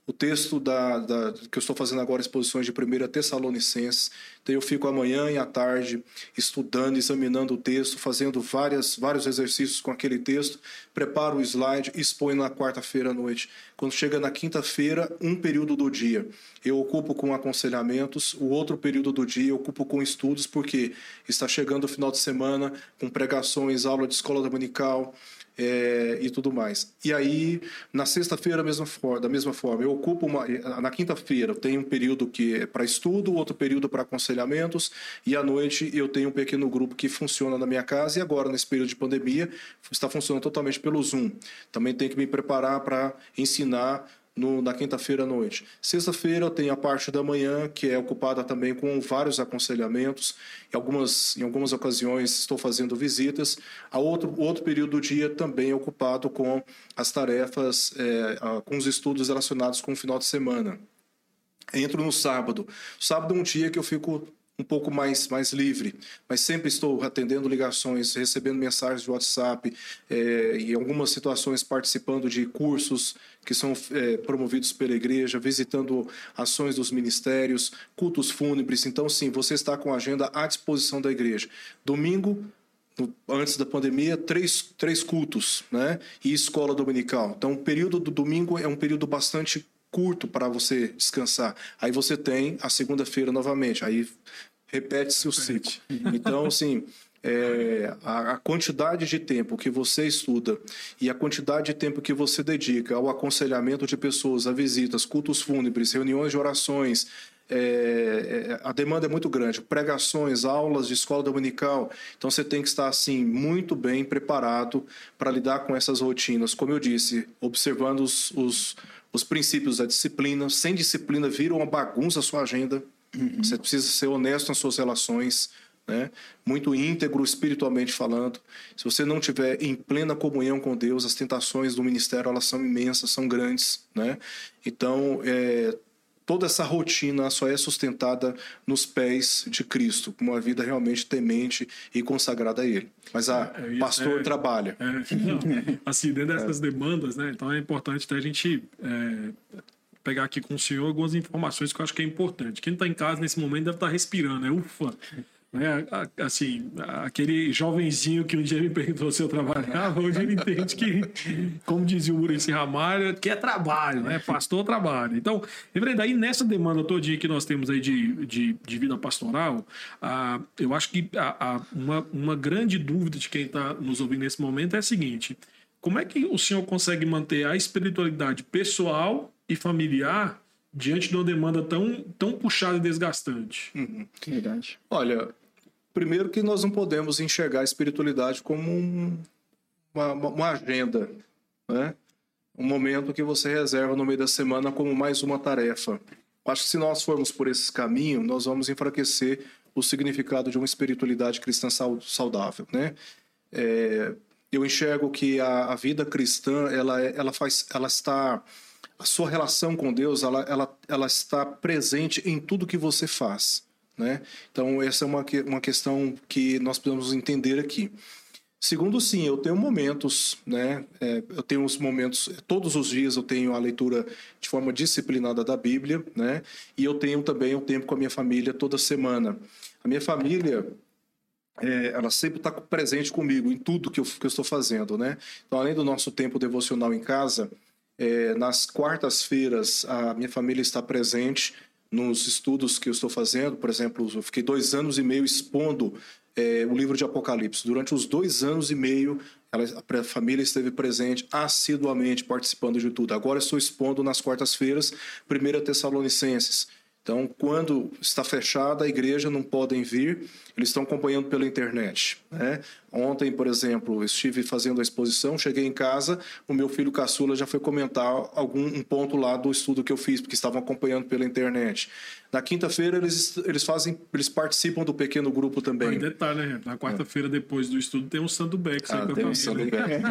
o texto da, da, que eu estou fazendo agora, exposições de 1 Tessalonicenses. Então, eu fico amanhã e à tarde estudando, examinando o texto, fazendo várias, vários exercícios com aquele texto, preparo o slide e exponho na quarta-feira à noite. Quando chega na quinta-feira, um período do dia eu ocupo com aconselhamentos, o outro período do dia eu ocupo com estudos, porque está chegando o final de semana com pregações, aula de escola dominical, é, e tudo mais. E aí, na sexta-feira, da mesma forma, eu ocupo uma. Na quinta-feira, eu tenho um período que é para estudo, outro período para aconselhamentos, e à noite eu tenho um pequeno grupo que funciona na minha casa, e agora, nesse período de pandemia, está funcionando totalmente pelo Zoom. Também tenho que me preparar para ensinar no, na quinta-feira à noite. Sexta-feira eu tenho a parte da manhã, que é ocupada também com vários aconselhamentos. Em algumas, em algumas ocasiões estou fazendo visitas. A outro, outro período do dia também é ocupado com as tarefas, é, com os estudos relacionados com o final de semana. Entro no sábado. Sábado é um dia que eu fico um pouco mais, mais livre, mas sempre estou atendendo ligações, recebendo mensagens de WhatsApp, é, em algumas situações participando de cursos que são é, promovidos pela igreja, visitando ações dos ministérios, cultos fúnebres. Então, sim, você está com a agenda à disposição da igreja. Domingo, antes da pandemia, três, três cultos, né? E escola dominical. Então, o período do domingo é um período bastante curto para você descansar. Aí você tem a segunda-feira novamente, aí repete-se o ciclo. Então, assim, é, a, quantidade de tempo que você estuda e a quantidade de tempo que você dedica ao aconselhamento de pessoas, a visitas, cultos fúnebres, reuniões de orações, é, é, a demanda é muito grande. Pregações, aulas de escola dominical. Então você tem que estar assim muito bem preparado para lidar com essas rotinas. Como eu disse, observando os, os, os princípios da disciplina. Sem disciplina, vira uma bagunça a sua agenda. Uhum. Você precisa ser honesto nas suas relações, né? muito íntegro espiritualmente falando. Se você não tiver em plena comunhão com Deus, as tentações do ministério elas são imensas, são grandes. Né? Então, é, toda essa rotina só é sustentada nos pés de Cristo, com uma vida realmente temente e consagrada a Ele. Mas a é, pastor é, trabalha. É, não, assim, dentro dessas demandas, né? Então é importante até a gente é, pegar aqui com o senhor algumas informações que eu acho que é importante. Quem está em casa nesse momento deve estar tá respirando, né? Ufa! Né? Assim, aquele jovenzinho que um dia me perguntou se eu trabalhava, hoje ele entende que, como dizia o Murici Ramalho, que é trabalho, né? Pastor trabalho. Então, reverendo, aí nessa demanda todinha que nós temos aí de, de, de vida pastoral, ah, eu acho que a, a, uma, uma grande dúvida de quem está nos ouvindo nesse momento é a seguinte: como é que o senhor consegue manter a espiritualidade pessoal e familiar diante de uma demanda tão, tão puxada e desgastante? Uhum. Verdade. Olha, Primeiro que nós não podemos enxergar a espiritualidade como um, uma, uma, agenda, né? um momento que você reserva no meio da semana como mais uma tarefa. Acho que se nós formos por esse caminho, nós vamos enfraquecer o significado de uma espiritualidade cristã saudável, né? É, eu enxergo que a, a, vida cristã, ela, é, ela faz, ela está, a sua relação com Deus, ela, ela, ela está presente em tudo que você faz. Né? Então, essa é uma, uma questão que nós precisamos entender aqui. Segundo, sim, eu tenho momentos, né? É, eu tenho os momentos, todos os dias eu tenho a leitura de forma disciplinada da Bíblia, né? E eu tenho também um tempo com a minha família toda semana. A minha família, é, ela sempre está presente comigo em tudo que eu, que eu, estou fazendo, né? Então, além do nosso tempo devocional em casa, é, nas quartas-feiras a minha família está presente nos estudos que eu estou fazendo, por exemplo, eu fiquei dois anos e meio expondo é, o livro de Apocalipse. Durante os dois anos e meio, ela, a família esteve presente assiduamente, participando de tudo. Agora estou expondo nas quartas-feiras, 1 Tessalonicenses. Então, quando está fechada a igreja, não podem vir, eles estão acompanhando pela internet. Né? Ontem, por exemplo, estive fazendo a exposição, cheguei em casa, o meu filho caçula já foi comentar algum um ponto lá do estudo que eu fiz, porque estavam acompanhando pela internet. Na quinta-feira eles, eles fazem, eles participam do pequeno grupo também. Mas detalhe, né? Na quarta-feira depois do estudo tem um santo Beck. Ah, tem um santo Beck.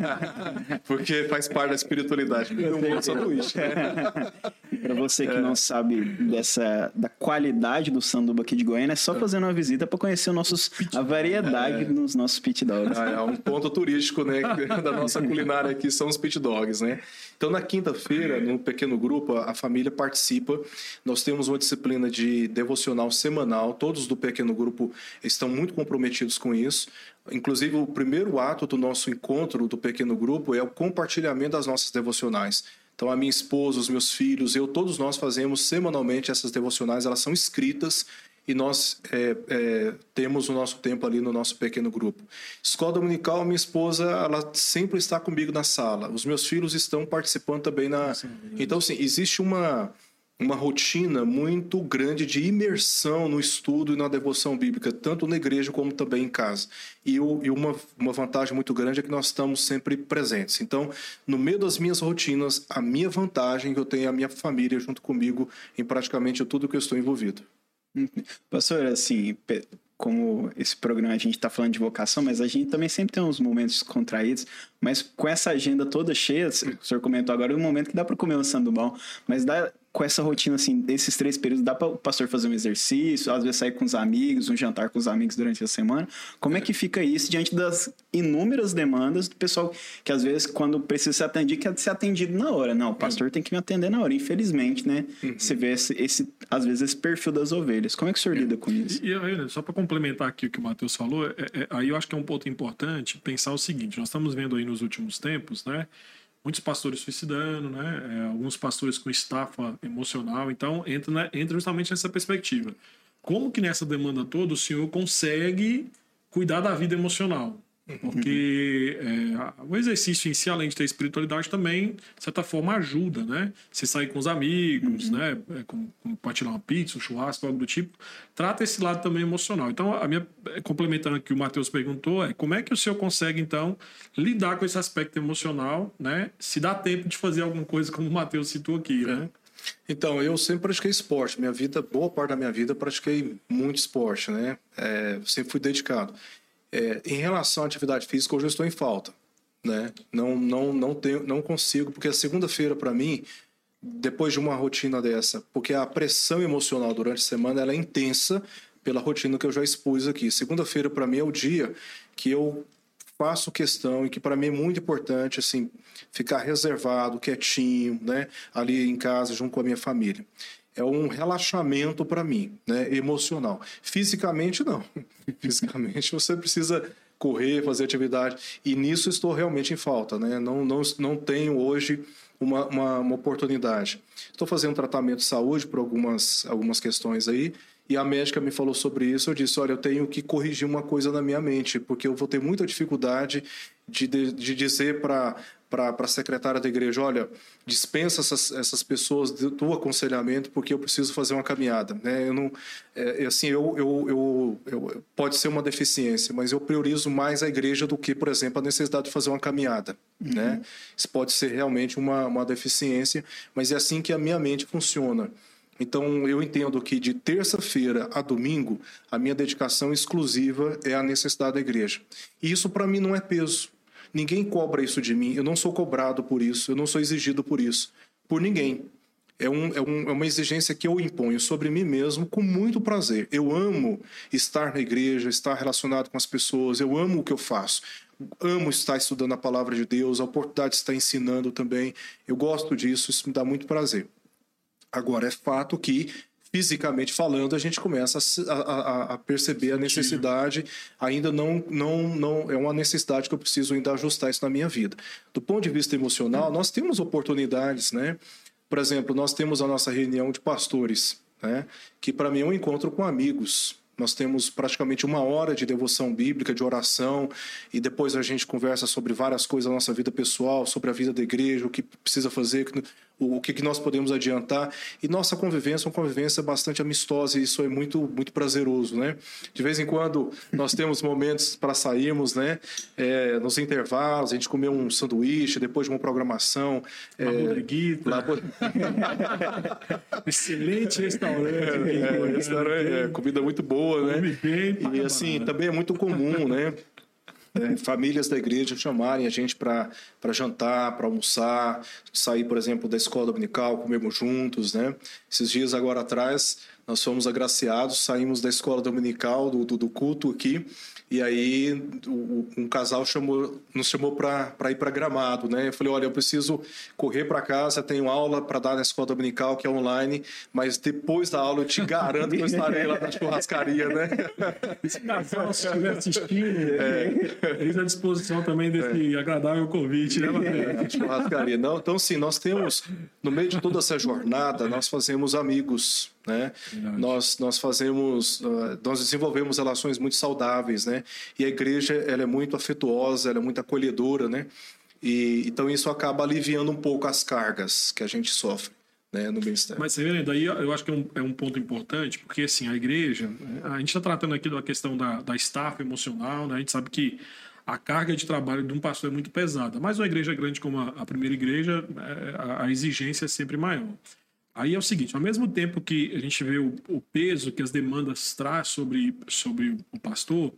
Porque faz parte da espiritualidade. Eu um sanduíche. Para você que é. não sabe dessa da qualidade do sanduba aqui de Goiânia, é só fazer uma visita para conhecer nossos, a variedade é. nos nossos pit dogs. Ah, é um ponto turístico, né, da nossa culinária aqui são os pit dogs, né? Então na quinta-feira, no pequeno grupo, a família participa. Nós temos uma disciplina de devocional semanal. Todos do pequeno grupo estão muito comprometidos com isso. Inclusive, o primeiro ato do nosso encontro do pequeno grupo é o compartilhamento das nossas devocionais. Então, a minha esposa, os meus filhos, eu, todos nós fazemos semanalmente essas devocionais, elas são escritas e nós é, é, temos o nosso tempo ali no nosso pequeno grupo. Escola dominical, minha esposa, ela sempre está comigo na sala. Os meus filhos estão participando também na. Então, assim, existe uma uma rotina muito grande de imersão no estudo e na devoção bíblica, tanto na igreja como também em casa. E, o, e uma, uma vantagem muito grande é que nós estamos sempre presentes. Então, no meio das minhas rotinas, a minha vantagem é que eu tenho a minha família junto comigo em praticamente tudo que eu estou envolvido. Pastor, assim, como esse programa a gente está falando de vocação, mas a gente também sempre tem uns momentos contraídos, mas com essa agenda toda cheia, o senhor comentou agora, é um momento que dá para comer um sanduíche, mas dá com essa rotina, assim, desses três períodos, dá para o pastor fazer um exercício, às vezes sair com os amigos, um jantar com os amigos durante a semana? Como é que fica isso diante das inúmeras demandas do pessoal que, às vezes, quando precisa ser atendido, quer ser atendido na hora? Não, o pastor tem que me atender na hora. Infelizmente, né? Uhum. Você vê esse, esse, às vezes, esse perfil das ovelhas. Como é que o senhor lida com isso? E, e só para complementar aqui o que o Matheus falou, é, é, aí eu acho que é um ponto importante pensar o seguinte: nós estamos vendo aí nos últimos tempos, né? Muitos pastores suicidando, né? É, alguns pastores com estafa emocional. Então, entra, né, entra justamente nessa perspectiva. Como que nessa demanda toda o senhor consegue cuidar da vida emocional? Porque é, o exercício em si, além de ter espiritualidade, também, de certa forma, ajuda, né? Você sair com os amigos, uhum. né? É, tirar uma pizza, um churrasco, algo do tipo. Trata esse lado também emocional. Então, a minha, é, complementando o que o Matheus perguntou, é como é que o senhor consegue, então, lidar com esse aspecto emocional, né? Se dá tempo de fazer alguma coisa, como o Matheus citou aqui, né? Então, eu sempre pratiquei esporte. Minha vida, boa parte da minha vida, pratiquei muito esporte, né? É, sempre fui dedicado. É, em relação à atividade física, hoje eu estou em falta. Né? Não, não, não, tenho, não consigo, porque a segunda-feira, para mim, depois de uma rotina dessa, porque a pressão emocional durante a semana ela é intensa pela rotina que eu já expus aqui. Segunda-feira para mim é o dia que eu faço questão e que para mim é muito importante assim ficar reservado, quietinho, né, ali em casa junto com a minha família. É um relaxamento para mim, né, emocional. Fisicamente não. Fisicamente você precisa correr, fazer atividade e nisso estou realmente em falta, né? Não não não tenho hoje uma, uma, uma oportunidade. Estou fazendo tratamento de saúde por algumas algumas questões aí e a médica me falou sobre isso. Eu disse: Olha, eu tenho que corrigir uma coisa na minha mente, porque eu vou ter muita dificuldade de, de, de dizer para para a secretária da igreja: olha, dispensa essas, essas pessoas do, do aconselhamento, porque eu preciso fazer uma caminhada. Né? Eu não, é, é, assim, eu, eu, eu, eu, pode ser uma deficiência, mas eu priorizo mais a igreja do que, por exemplo, a necessidade de fazer uma caminhada. Uhum. Né? Isso pode ser realmente uma, uma deficiência, mas é assim que a minha mente funciona. Então, eu entendo que de terça-feira a domingo, a minha dedicação exclusiva é a necessidade da igreja. E isso, para mim, não é peso. Ninguém cobra isso de mim. Eu não sou cobrado por isso. Eu não sou exigido por isso. Por ninguém. É, um, é, um, é uma exigência que eu imponho sobre mim mesmo com muito prazer. Eu amo estar na igreja, estar relacionado com as pessoas. Eu amo o que eu faço amo estar estudando a palavra de Deus, a oportunidade de estar ensinando também. Eu gosto disso, isso me dá muito prazer. Agora, é fato que fisicamente falando, a gente começa a, a, a, perceber a necessidade. Ainda não, não, não é uma necessidade que eu preciso ainda ajustar isso na minha vida. Do ponto de vista emocional, nós temos oportunidades, né? Por exemplo, nós temos a nossa reunião de pastores, né? Que para mim é um encontro com amigos. Nós temos praticamente uma hora de devoção bíblica, de oração, e depois a gente conversa sobre várias coisas da nossa vida pessoal, sobre a vida da igreja, o que precisa fazer, o que nós podemos adiantar. E nossa convivência é uma convivência bastante amistosa, e isso é muito, muito prazeroso. Né? De vez em quando nós temos momentos para sairmos, né? É, nos intervalos, a gente comer um sanduíche depois de uma programação. Uma é, bodeguita. Lá... Excelente restaurante. É, é, restaurante é, comida muito boa boa, né? e assim, também é muito comum, né? É, famílias da igreja chamarem a gente para jantar, para almoçar, sair, por exemplo, da escola dominical, comermos juntos, né? Esses dias agora atrás, nós fomos agraciados, saímos da escola dominical, do, do, do culto aqui, e aí um casal chamou, nos chamou para ir para Gramado, né? Eu falei, olha, eu preciso correr para casa, tenho aula para dar na escola dominical que é online, mas depois da aula eu te garanto que eu estarei lá na churrascaria, né? Esse casal se estiver assistindo, é. eles à disposição também desse é. agradável convite, né, Matheus? churrascaria. Não, então sim, nós temos no meio de toda essa jornada nós fazemos amigos né? Nós nós fazemos, uh, nós desenvolvemos relações muito saudáveis, né? E a igreja ela é muito afetuosa, ela é muito acolhedora, né? E então isso acaba aliviando um pouco as cargas que a gente sofre. Né, no ministério. Mas você daí eu acho que é um, é um ponto importante, porque assim, a igreja, né, a gente está tratando aqui da questão da, da staff emocional, né, a gente sabe que a carga de trabalho de um pastor é muito pesada, mas uma igreja grande como a, a primeira igreja, é, a, a exigência é sempre maior. Aí é o seguinte, ao mesmo tempo que a gente vê o, o peso que as demandas traz sobre, sobre o pastor,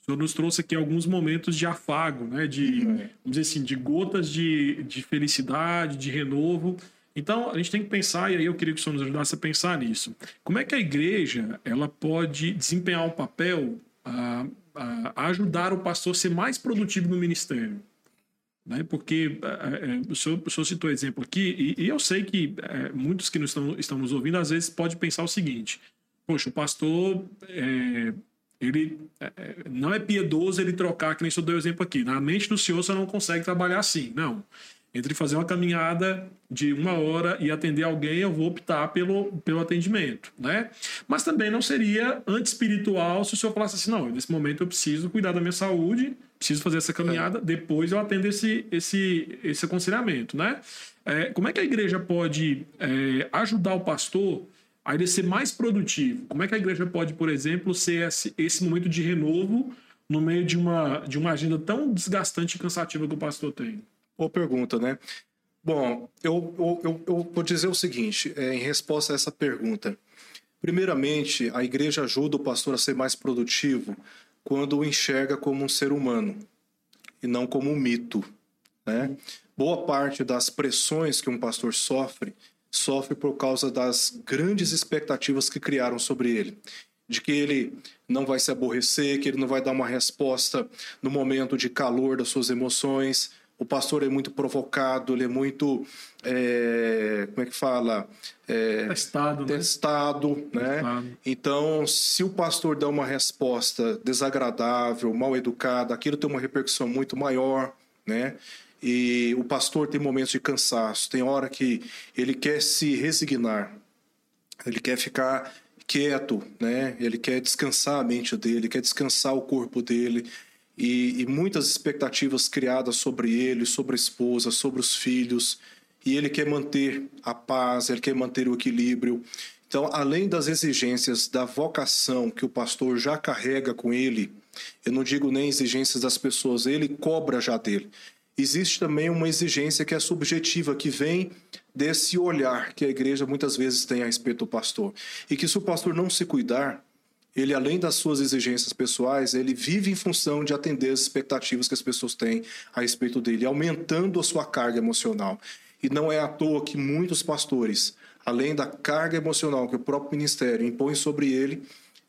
o senhor nos trouxe aqui alguns momentos de afago, né? de, uhum. vamos dizer assim, de gotas de, de felicidade, de renovo. Então, a gente tem que pensar, e aí eu queria que o senhor nos ajudasse a pensar nisso. Como é que a igreja ela pode desempenhar um papel a, a, a ajudar o pastor a ser mais produtivo no ministério? Né? Porque é, o, senhor, o senhor citou exemplo aqui, e, e eu sei que é, muitos que nos estão, estão nos ouvindo às vezes pode pensar o seguinte: poxa, o pastor é, ele não é piedoso ele trocar, que nem o senhor deu exemplo aqui. Na mente do senhor você não consegue trabalhar assim. Não. Entre fazer uma caminhada de uma hora e atender alguém, eu vou optar pelo, pelo atendimento, né? Mas também não seria anti-espiritual se o senhor falasse assim, não, nesse momento eu preciso cuidar da minha saúde, preciso fazer essa caminhada, depois eu atendo esse, esse, esse aconselhamento, né? É, como é que a igreja pode é, ajudar o pastor a ele ser mais produtivo? Como é que a igreja pode, por exemplo, ser esse, esse momento de renovo no meio de uma, de uma agenda tão desgastante e cansativa que o pastor tem? Boa pergunta, né? Bom, eu, eu, eu, eu vou dizer o seguinte, é, em resposta a essa pergunta. Primeiramente, a igreja ajuda o pastor a ser mais produtivo quando o enxerga como um ser humano e não como um mito. Né? Boa parte das pressões que um pastor sofre sofre por causa das grandes expectativas que criaram sobre ele. De que ele não vai se aborrecer, que ele não vai dar uma resposta no momento de calor das suas emoções. O pastor é muito provocado, ele é muito. É, como é que fala? É, testado, né? Testado, né? Testado. Então, se o pastor der uma resposta desagradável, mal educada, aquilo tem uma repercussão muito maior, né? E o pastor tem momentos de cansaço, tem hora que ele quer se resignar, ele quer ficar quieto, né? Ele quer descansar a mente dele, quer descansar o corpo dele. E, e, muitas expectativas criadas sobre ele, sobre a esposa, sobre os filhos, e ele quer manter a paz, ele quer manter o equilíbrio. Então, além das exigências da vocação que o pastor já carrega com ele, eu não digo nem exigências das pessoas, ele cobra já dele existe também uma exigência que é subjetiva, que vem desse olhar que a igreja muitas vezes tem a respeito do pastor. E que se o pastor não se cuidar, ele, além das suas exigências pessoais, ele vive em função de atender as expectativas que as pessoas têm a respeito dele, aumentando a sua carga emocional. E não é à toa que muitos pastores, além da carga emocional que o próprio ministério impõe sobre ele,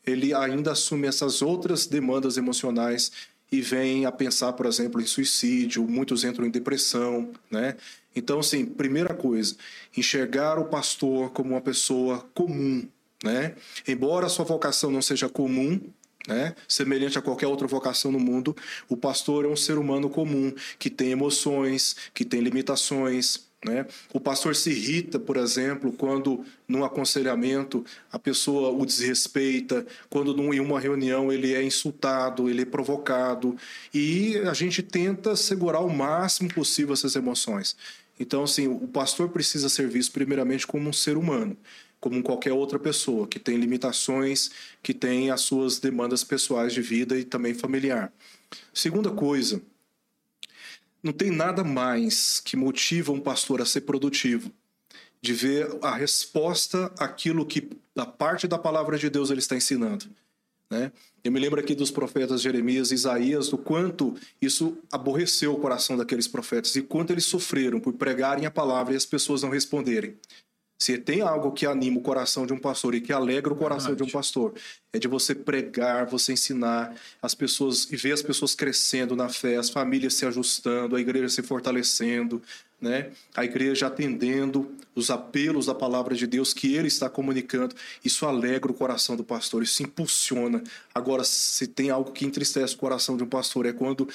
ele ainda assume essas outras demandas emocionais e vêm a pensar, por exemplo, em suicídio, muitos entram em depressão, né? Então, assim, primeira coisa, enxergar o pastor como uma pessoa comum, né? Embora a sua vocação não seja comum, né? Semelhante a qualquer outra vocação no mundo, o pastor é um ser humano comum que tem emoções, que tem limitações, né? O pastor se irrita, por exemplo, quando num aconselhamento a pessoa o desrespeita, quando num, em uma reunião ele é insultado, ele é provocado, e a gente tenta segurar o máximo possível essas emoções. Então, assim, o pastor precisa ser visto primeiramente como um ser humano, como qualquer outra pessoa, que tem limitações, que tem as suas demandas pessoais de vida e também familiar. Segunda coisa, não tem nada mais que motiva um pastor a ser produtivo, de ver a resposta àquilo que, da parte da palavra de Deus, ele está ensinando. Né? Eu me lembro aqui dos profetas Jeremias e Isaías, do quanto isso aborreceu o coração daqueles profetas e quanto eles sofreram por pregarem a palavra e as pessoas não responderem. Se tem algo que anima o coração de um pastor e que alegra o coração Verdade. de um pastor, é de você pregar, você ensinar as pessoas e ver as pessoas crescendo na fé, as famílias se ajustando, a igreja se fortalecendo, né? A igreja atendendo os apelos da palavra de Deus que ele está comunicando. Isso alegra o coração do pastor, isso impulsiona. Agora, se tem algo que entristece o coração de um pastor é quando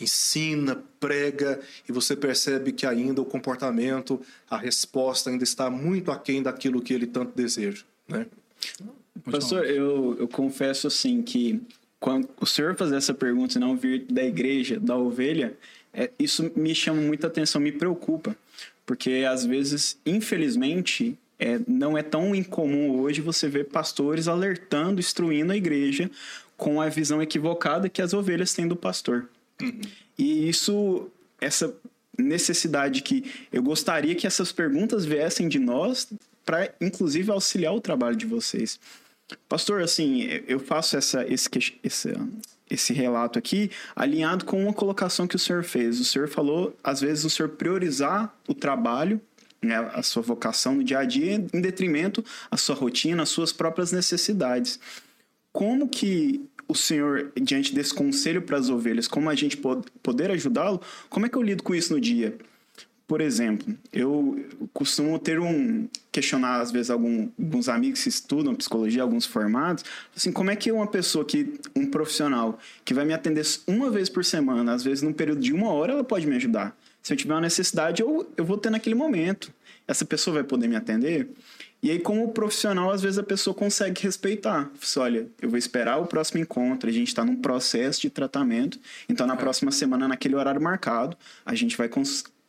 ensina, prega e você percebe que ainda o comportamento, a resposta ainda está muito aquém daquilo que ele tanto deseja, né? Pastor, eu, eu confesso assim que quando o senhor fazer essa pergunta e não vir da igreja, da ovelha, é, isso me chama muita atenção, me preocupa. Porque às vezes, infelizmente, é, não é tão incomum hoje você ver pastores alertando, instruindo a igreja com a visão equivocada que as ovelhas têm do pastor. E isso, essa necessidade que eu gostaria que essas perguntas viessem de nós para, inclusive, auxiliar o trabalho de vocês. Pastor, assim, eu faço essa, esse, esse, esse relato aqui alinhado com uma colocação que o senhor fez. O senhor falou, às vezes, o senhor priorizar o trabalho, né, a sua vocação no dia a dia, em detrimento à sua rotina, às suas próprias necessidades. Como que o senhor, diante desse conselho para as ovelhas, como a gente pode poder ajudá-lo, como é que eu lido com isso no dia? Por exemplo, eu costumo ter um questionar às vezes algum, alguns amigos que estudam psicologia, alguns formados, assim, como é que uma pessoa que um profissional que vai me atender uma vez por semana, às vezes num período de uma hora, ela pode me ajudar. Se eu tiver uma necessidade, eu, eu vou ter naquele momento. Essa pessoa vai poder me atender. E aí, como profissional, às vezes a pessoa consegue respeitar. Assim, olha, eu vou esperar o próximo encontro, a gente está num processo de tratamento, então na é. próxima semana, naquele horário marcado, a gente vai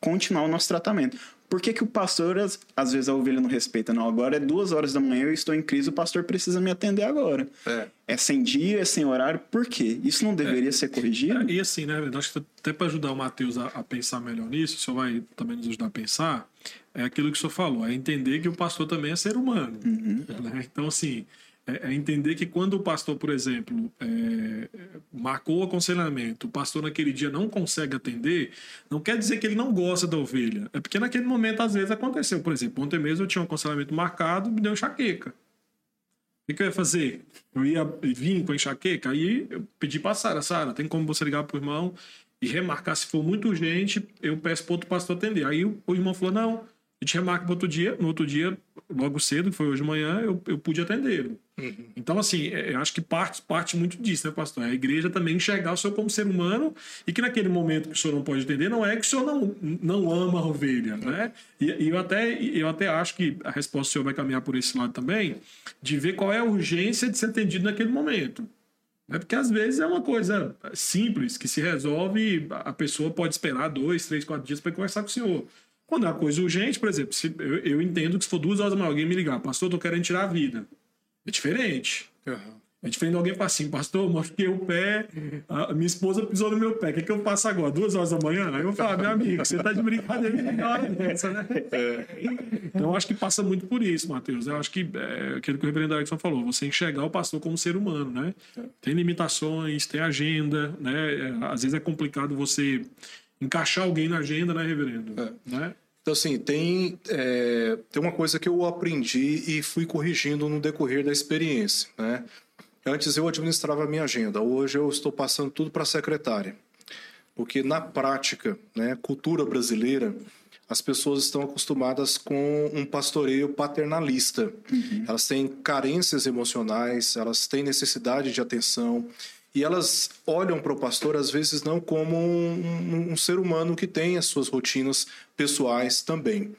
continuar o nosso tratamento. Por que, que o pastor, às, às, vezes, a ovelha não respeita? Não, agora é duas horas da manhã, eu estou em crise, o pastor precisa me atender agora. É, é sem dia, é sem horário, por quê? Isso não deveria é, ser corrigido? É, e assim, né, acho que até para ajudar o Matheus a, a, pensar melhor nisso, o senhor vai também nos ajudar a pensar, é aquilo que o senhor falou, é entender que o pastor também é ser humano. Uhum. Né? Então, assim, é, é entender que quando o pastor, por exemplo, é, marcou o aconselhamento, o pastor naquele dia não consegue atender, não quer dizer que ele não gosta da ovelha. É porque naquele momento, às vezes, aconteceu. Por exemplo, ontem mesmo eu tinha um aconselhamento marcado, me deu enxaqueca. O que, eu ia fazer? Eu ia vir com enxaqueca, aí eu pedi para Sara, Sara, tem como você ligar pro irmão e remarcar se for muito urgente, eu peço para outro pastor atender. Aí o, o irmão falou: não, a gente remarca para outro dia, no outro dia, logo cedo, que foi hoje de manhã, eu, eu pude atender. Uhum. Então, assim, é, eu acho que parte, parte muito disso, né, pastor? A igreja também enxergar o senhor como ser humano e que naquele momento que o senhor não pode atender, não é que o senhor não, não ama a ovelha, uhum. né? E, e, eu, até, eu até acho que a resposta do senhor vai caminhar por esse lado também, de ver qual é a urgência de ser atendido naquele momento. É porque às vezes é uma coisa simples que se resolve, a pessoa pode esperar dois, três, quatro dias para conversar com o senhor. Quando é uma coisa urgente, por exemplo, se, eu, eu entendo que se for duas horas mais alguém me ligar, pastor, eu tô querendo tirar a vida. É diferente. Uhum. É diferente de alguém falar assim, pastor, machuquei o pé, a minha esposa pisou no meu pé, o que, é que eu faço agora? Duas horas da manhã? Aí eu falo, ah, meu amigo, você tá de brincadeira na hora dessa, né? É. Então eu acho que passa muito por isso, Matheus. Eu acho que é aquilo que o reverendo Erickson falou, você enxergar o pastor como ser humano, né? Tem limitações, tem agenda, né? É, às vezes é complicado você encaixar alguém na agenda, né, reverendo? É. Né? Então, assim, tem, é, tem uma coisa que eu aprendi e fui corrigindo no decorrer da experiência, né? Antes eu administrava a minha agenda, hoje eu estou passando tudo para a secretária. Porque na prática, né, cultura brasileira, as pessoas estão acostumadas com um pastoreio paternalista. Uhum. Elas têm carências emocionais, elas têm necessidade de atenção, e elas olham para o pastor, às vezes, não como um, um, ser humano que tem as suas rotinas pessoais também.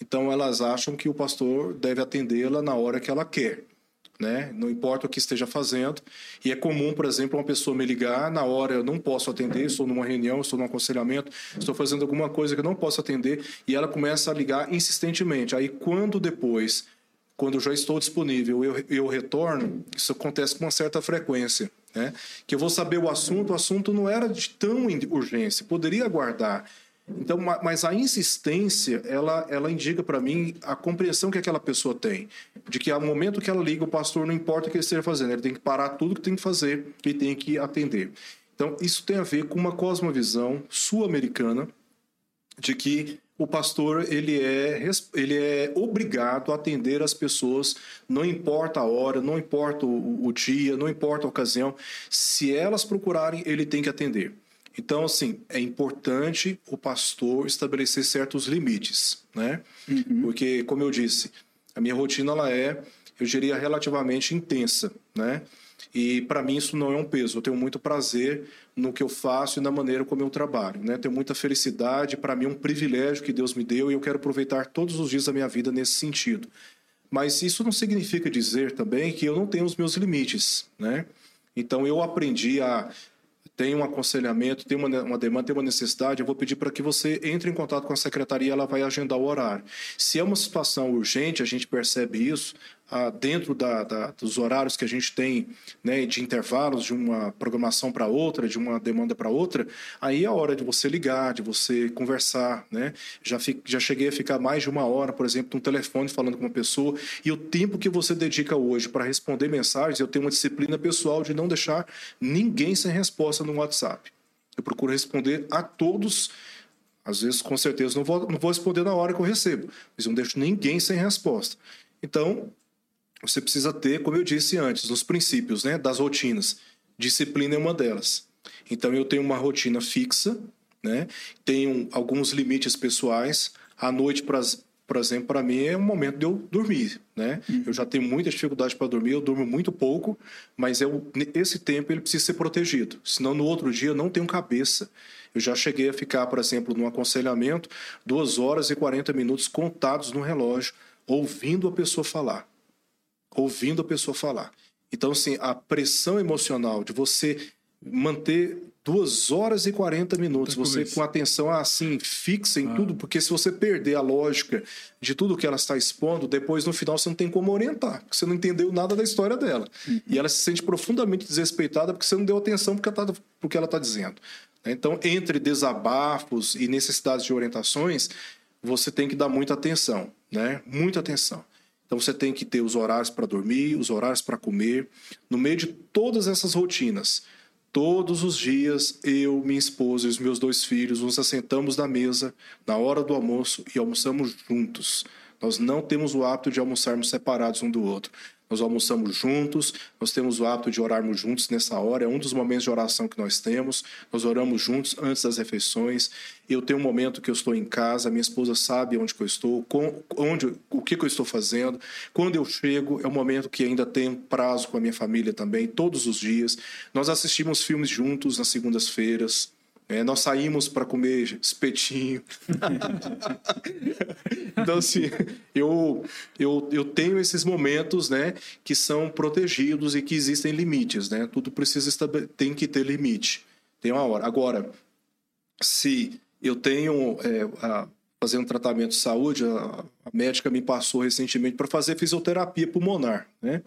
Então, elas acham que o pastor deve atendê-la na hora que ela quer. Né? Não importa o que esteja fazendo. E é comum, por exemplo, uma pessoa me ligar na hora eu não posso atender, estou numa reunião, estou num aconselhamento, estou fazendo alguma coisa que eu não posso atender, e ela começa a ligar insistentemente. Aí, quando depois, quando já estou disponível, eu, eu retorno, isso acontece com uma certa frequência né? que eu vou saber o assunto, o assunto não era de tão urgência, poderia aguardar. Então, mas a insistência, ela, ela indica para mim a compreensão que aquela pessoa tem, de que ao momento que ela liga, o pastor não importa o que ele esteja fazendo, ele tem que parar tudo que tem que fazer e tem que atender. Então, isso tem a ver com uma cosmovisão sul-americana de que o pastor ele é, ele é obrigado a atender as pessoas, não importa a hora, não importa o, o dia, não importa a ocasião. Se elas procurarem, ele tem que atender. Então, assim, é importante o pastor estabelecer certos limites, né? Uhum. Porque, como eu disse, a minha rotina ela é, eu diria, relativamente intensa, né? E para mim isso não é um peso. Eu tenho muito prazer no que eu faço e na maneira como eu trabalho. Né? Tenho muita felicidade, para mim é um privilégio que Deus me deu e eu quero aproveitar todos os dias da minha vida nesse sentido. Mas isso não significa dizer também que eu não tenho os meus limites. Né? Então eu aprendi a tem um aconselhamento, tem uma, uma demanda, tem uma necessidade, eu vou pedir para que você entre em contato com a secretaria, ela vai agendar o horário. Se é uma situação urgente, a gente percebe isso, dentro da, da, dos horários que a gente tem né, de intervalos de uma programação para outra, de uma demanda para outra, aí é a hora de você ligar, de você conversar. Né? Já, fi, já cheguei a ficar mais de uma hora, por exemplo, no telefone falando com uma pessoa, e o tempo que você dedica hoje para responder mensagens, eu tenho uma disciplina pessoal de não deixar ninguém sem resposta no WhatsApp. Eu procuro responder a todos às vezes, com certeza, não vou, não vou responder na hora que eu recebo, mas eu não deixo ninguém sem resposta. Então, você precisa ter, como eu disse antes, os princípios né, das rotinas. Disciplina é uma delas. Então, eu tenho uma rotina fixa, né? tenho alguns limites pessoais. À noite, por exemplo, para mim é um momento de eu dormir. Né? Uhum. Eu já tenho muita dificuldade para dormir, eu durmo muito pouco, mas eu, esse tempo ele precisa ser protegido. Senão, no outro dia, eu não tenho cabeça. Eu já cheguei a ficar, por exemplo, num aconselhamento, duas horas e 40 minutos contados no relógio, ouvindo a pessoa falar ouvindo a pessoa falar. Então, assim, a pressão emocional de você manter duas horas e 40 minutos, você com atenção assim, fixa em ah. tudo, porque se você perder a lógica de tudo que ela está expondo, depois no final você não tem como orientar, porque você não entendeu nada da história dela. Uhum. E ela se sente profundamente desrespeitada porque você não deu atenção porque ela está tá dizendo. Então, entre desabafos e necessidades de orientações, você tem que dar muita atenção, né? Muita atenção. Então você tem que ter os horários para dormir, os horários para comer. No meio de todas essas rotinas, todos os dias eu, minha esposa e os meus dois filhos nos assentamos na mesa na hora do almoço e almoçamos juntos. Nós não temos o hábito de almoçarmos separados um do outro. Nós almoçamos juntos, nós temos o hábito de orarmos juntos nessa hora, é um dos momentos de oração que nós temos. Nós oramos juntos antes das refeições. Eu tenho um momento que eu estou em casa, minha esposa sabe onde eu estou, onde, o que eu estou fazendo. Quando eu chego, é um momento que ainda tenho prazo com a minha família também, todos os dias. Nós assistimos filmes juntos nas segundas-feiras. É, nós saímos para comer espetinho. então, assim, eu, eu, eu tenho esses momentos né, que são protegidos e que existem limites. Né? Tudo precisa tem que ter limite. Tem uma hora. Agora, se eu tenho. É, a, fazendo tratamento de saúde, a, a médica me passou recentemente para fazer fisioterapia pulmonar. Né?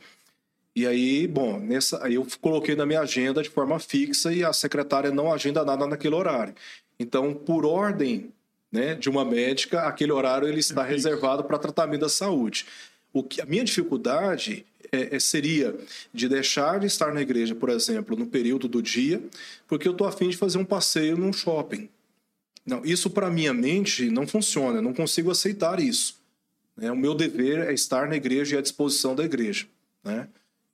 E aí, bom, nessa, aí eu coloquei na minha agenda de forma fixa e a secretária não agenda nada naquele horário. Então, por ordem né, de uma médica, aquele horário ele está é reservado para tratamento da saúde. O que a minha dificuldade é, é, seria de deixar de estar na igreja, por exemplo, no período do dia, porque eu estou afim de fazer um passeio num shopping. Não, isso para minha mente não funciona, eu não consigo aceitar isso. Né? O meu dever é estar na igreja e à disposição da igreja. Né?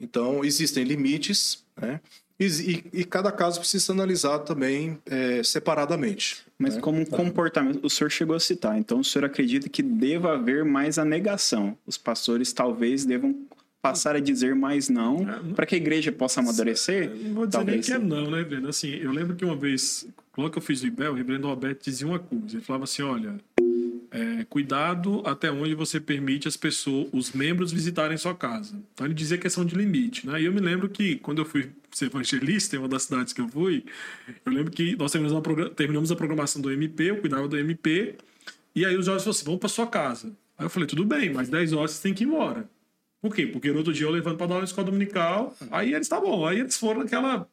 Então, existem limites, né? E, e, e, cada caso precisa ser analisado também é, separadamente. Mas né? como um comportamento, o senhor chegou a citar, então o senhor acredita que deva haver mais a negação? Os pastores talvez devam passar a dizer mais não, é, para que a igreja possa amadurecer? Não vou dizer talvez nem que é não, né, Breno? Assim, eu lembro que uma vez, logo que eu fiz o IBEL, o reverendo Alberto dizia uma coisa, ele falava assim, olha, é, cuidado até onde você permite as pessoas, os membros visitarem sua casa. Então ele dizia questão de limite, né? E eu me lembro que quando eu fui ser evangelista em uma das cidades que eu fui, eu lembro que nós terminamos, uma, terminamos a programação do MP, eu cuidava do MP, e aí os jovens falaram assim: vamos para sua casa. Aí eu falei: tudo bem, mas 10 horas você tem que ir embora. Por quê? Porque no outro dia eu levanto para dar aula na escola dominical, aí eles tá bom, aí eles foram naquela.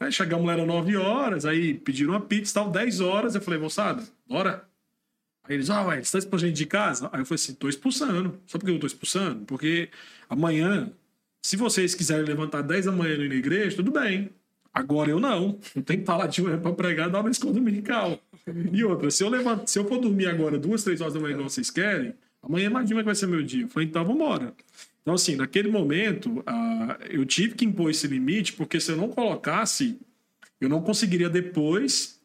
Né, chegamos lá, eram 9 horas, aí pediram uma pizza, tal, 10 horas, eu falei: moçada, bora. Aí eles, ah, ué, você está expulsando de casa? Aí eu falei assim, estou expulsando. Sabe por que eu estou expulsando? Porque amanhã, se vocês quiserem levantar 10 da manhã na igreja, tudo bem. Agora eu não. Eu tenho que estar lá de manhã para pregar uma escola dominical. E outra, se eu, levanto, se eu for dormir agora duas, três horas da manhã, igual vocês querem, amanhã imagina que vai ser meu dia. Eu falei, então vamos embora. Então, assim, naquele momento, uh, eu tive que impor esse limite, porque se eu não colocasse, eu não conseguiria depois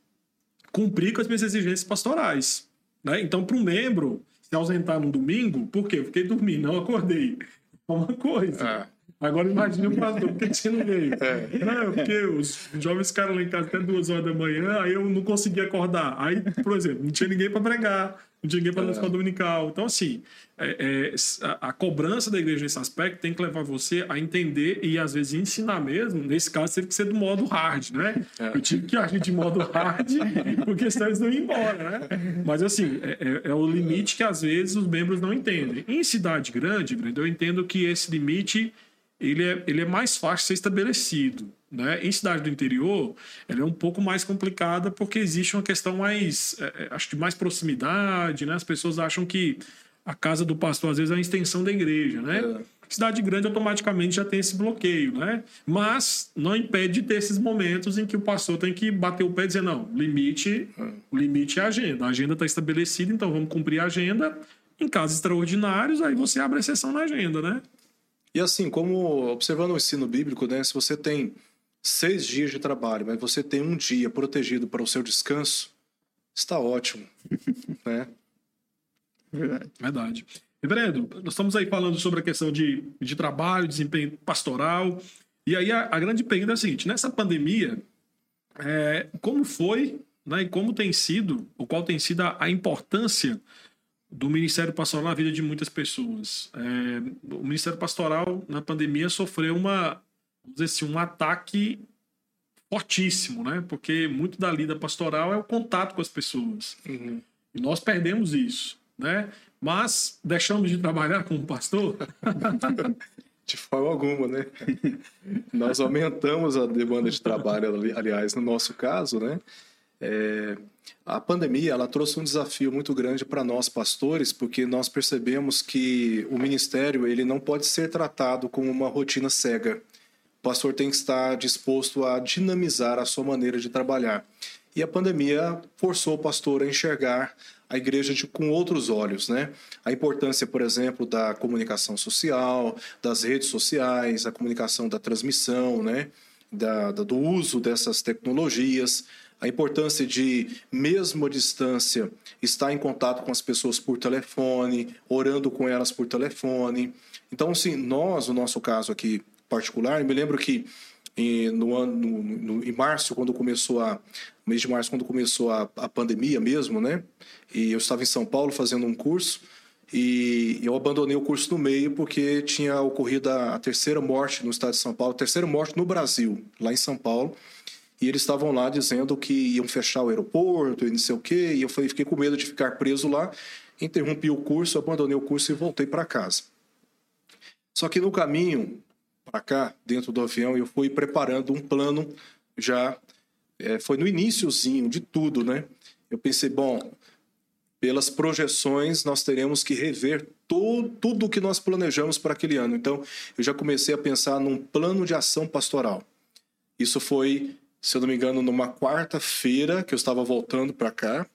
cumprir com as minhas exigências pastorais. Né? Então, para um membro se ausentar no domingo, por quê? Fiquei dormindo, não acordei. É uma coisa. É. Agora imagine o pastor, por que você não veio? É. Não, porque os jovens ficaram lá em casa até duas horas da manhã, aí eu não conseguia acordar. Aí, por exemplo, não tinha ninguém para pregar, não tinha ninguém para é. a escola dominical. Então, assim, é, é, a, a, cobrança da igreja nesse aspecto tem que levar você a entender e, às vezes, ensinar mesmo. Nesse caso, teve que ser do modo hard, né? É. Eu tive que agir de modo hard, porque senão eles não iam embora, né? Mas, assim, é, é, é, o limite que, às vezes, os membros não entendem. Em cidade grande, eu entendo que esse limite ele é, ele é mais fácil de ser estabelecido. Né? Em cidade do interior, ela é um pouco mais complicada porque existe uma questão mais, é, é, acho que mais proximidade, né? As pessoas acham que a casa do pastor às vezes é a extensão da igreja, né? É. Cidade grande automaticamente já tem esse bloqueio, né? Mas não impede de ter esses momentos em que o pastor tem que bater o pé e dizer não, limite, é. o limite é a agenda. A agenda está estabelecida, então vamos cumprir a agenda. Em casos extraordinários, aí você abre exceção na agenda, né? E assim, como observando o ensino bíblico, né, se você tem seis dias de trabalho, mas você tem um dia protegido para o seu descanso, está ótimo, né? Verdade. Verdade. Reverendo, nós estamos aí falando sobre a questão de, de trabalho, desempenho pastoral. E aí a, a grande pergunta é a seguinte: nessa pandemia, é, como foi né, e como tem sido, ou qual tem sido a, a importância do Ministério Pastoral na vida de muitas pessoas. É, o Ministério Pastoral, na pandemia, sofreu uma, vamos dizer assim, um ataque fortíssimo, né? Porque muito da lida pastoral é o contato com as pessoas. Uhum. E nós perdemos isso, né? Mas deixamos de trabalhar como pastor? de forma alguma, né? nós aumentamos a demanda de trabalho, aliás, no nosso caso, né? É, a pandemia ela trouxe um desafio muito grande para nós pastores, porque nós percebemos que o ministério ele não pode ser tratado como uma rotina cega. O pastor tem que estar disposto a dinamizar a sua maneira de trabalhar. E a pandemia forçou o pastor a enxergar a igreja de, com outros olhos, né? A importância, por exemplo, da comunicação social, das redes sociais, a comunicação da transmissão, né? Da, da, do uso dessas tecnologias, a importância de, mesmo à distância, estar em contato com as pessoas por telefone, orando com elas por telefone. Então, assim, nós, no nosso caso aqui particular, eu me lembro que em, no ano, no, no, em março, quando começou a, mês de março, quando começou a, a pandemia mesmo, né? E eu estava em São Paulo fazendo um curso e eu abandonei o curso no meio porque tinha ocorrido a, a terceira morte no estado de São Paulo, terceira morte no Brasil, lá em São Paulo. E eles estavam lá dizendo que iam fechar o aeroporto e não sei o quê. E eu falei, fiquei com medo de ficar preso lá. Interrompi o curso, abandonei o curso e voltei para casa. Só que no caminho para cá, dentro do avião, eu fui preparando um plano já. É, foi no iníciozinho de tudo, né? Eu pensei, bom, pelas projeções, nós teremos que rever tudo o que nós planejamos para aquele ano. Então, eu já comecei a pensar num plano de ação pastoral. Isso foi, se eu não me engano, numa quarta-feira que eu estava voltando para cá,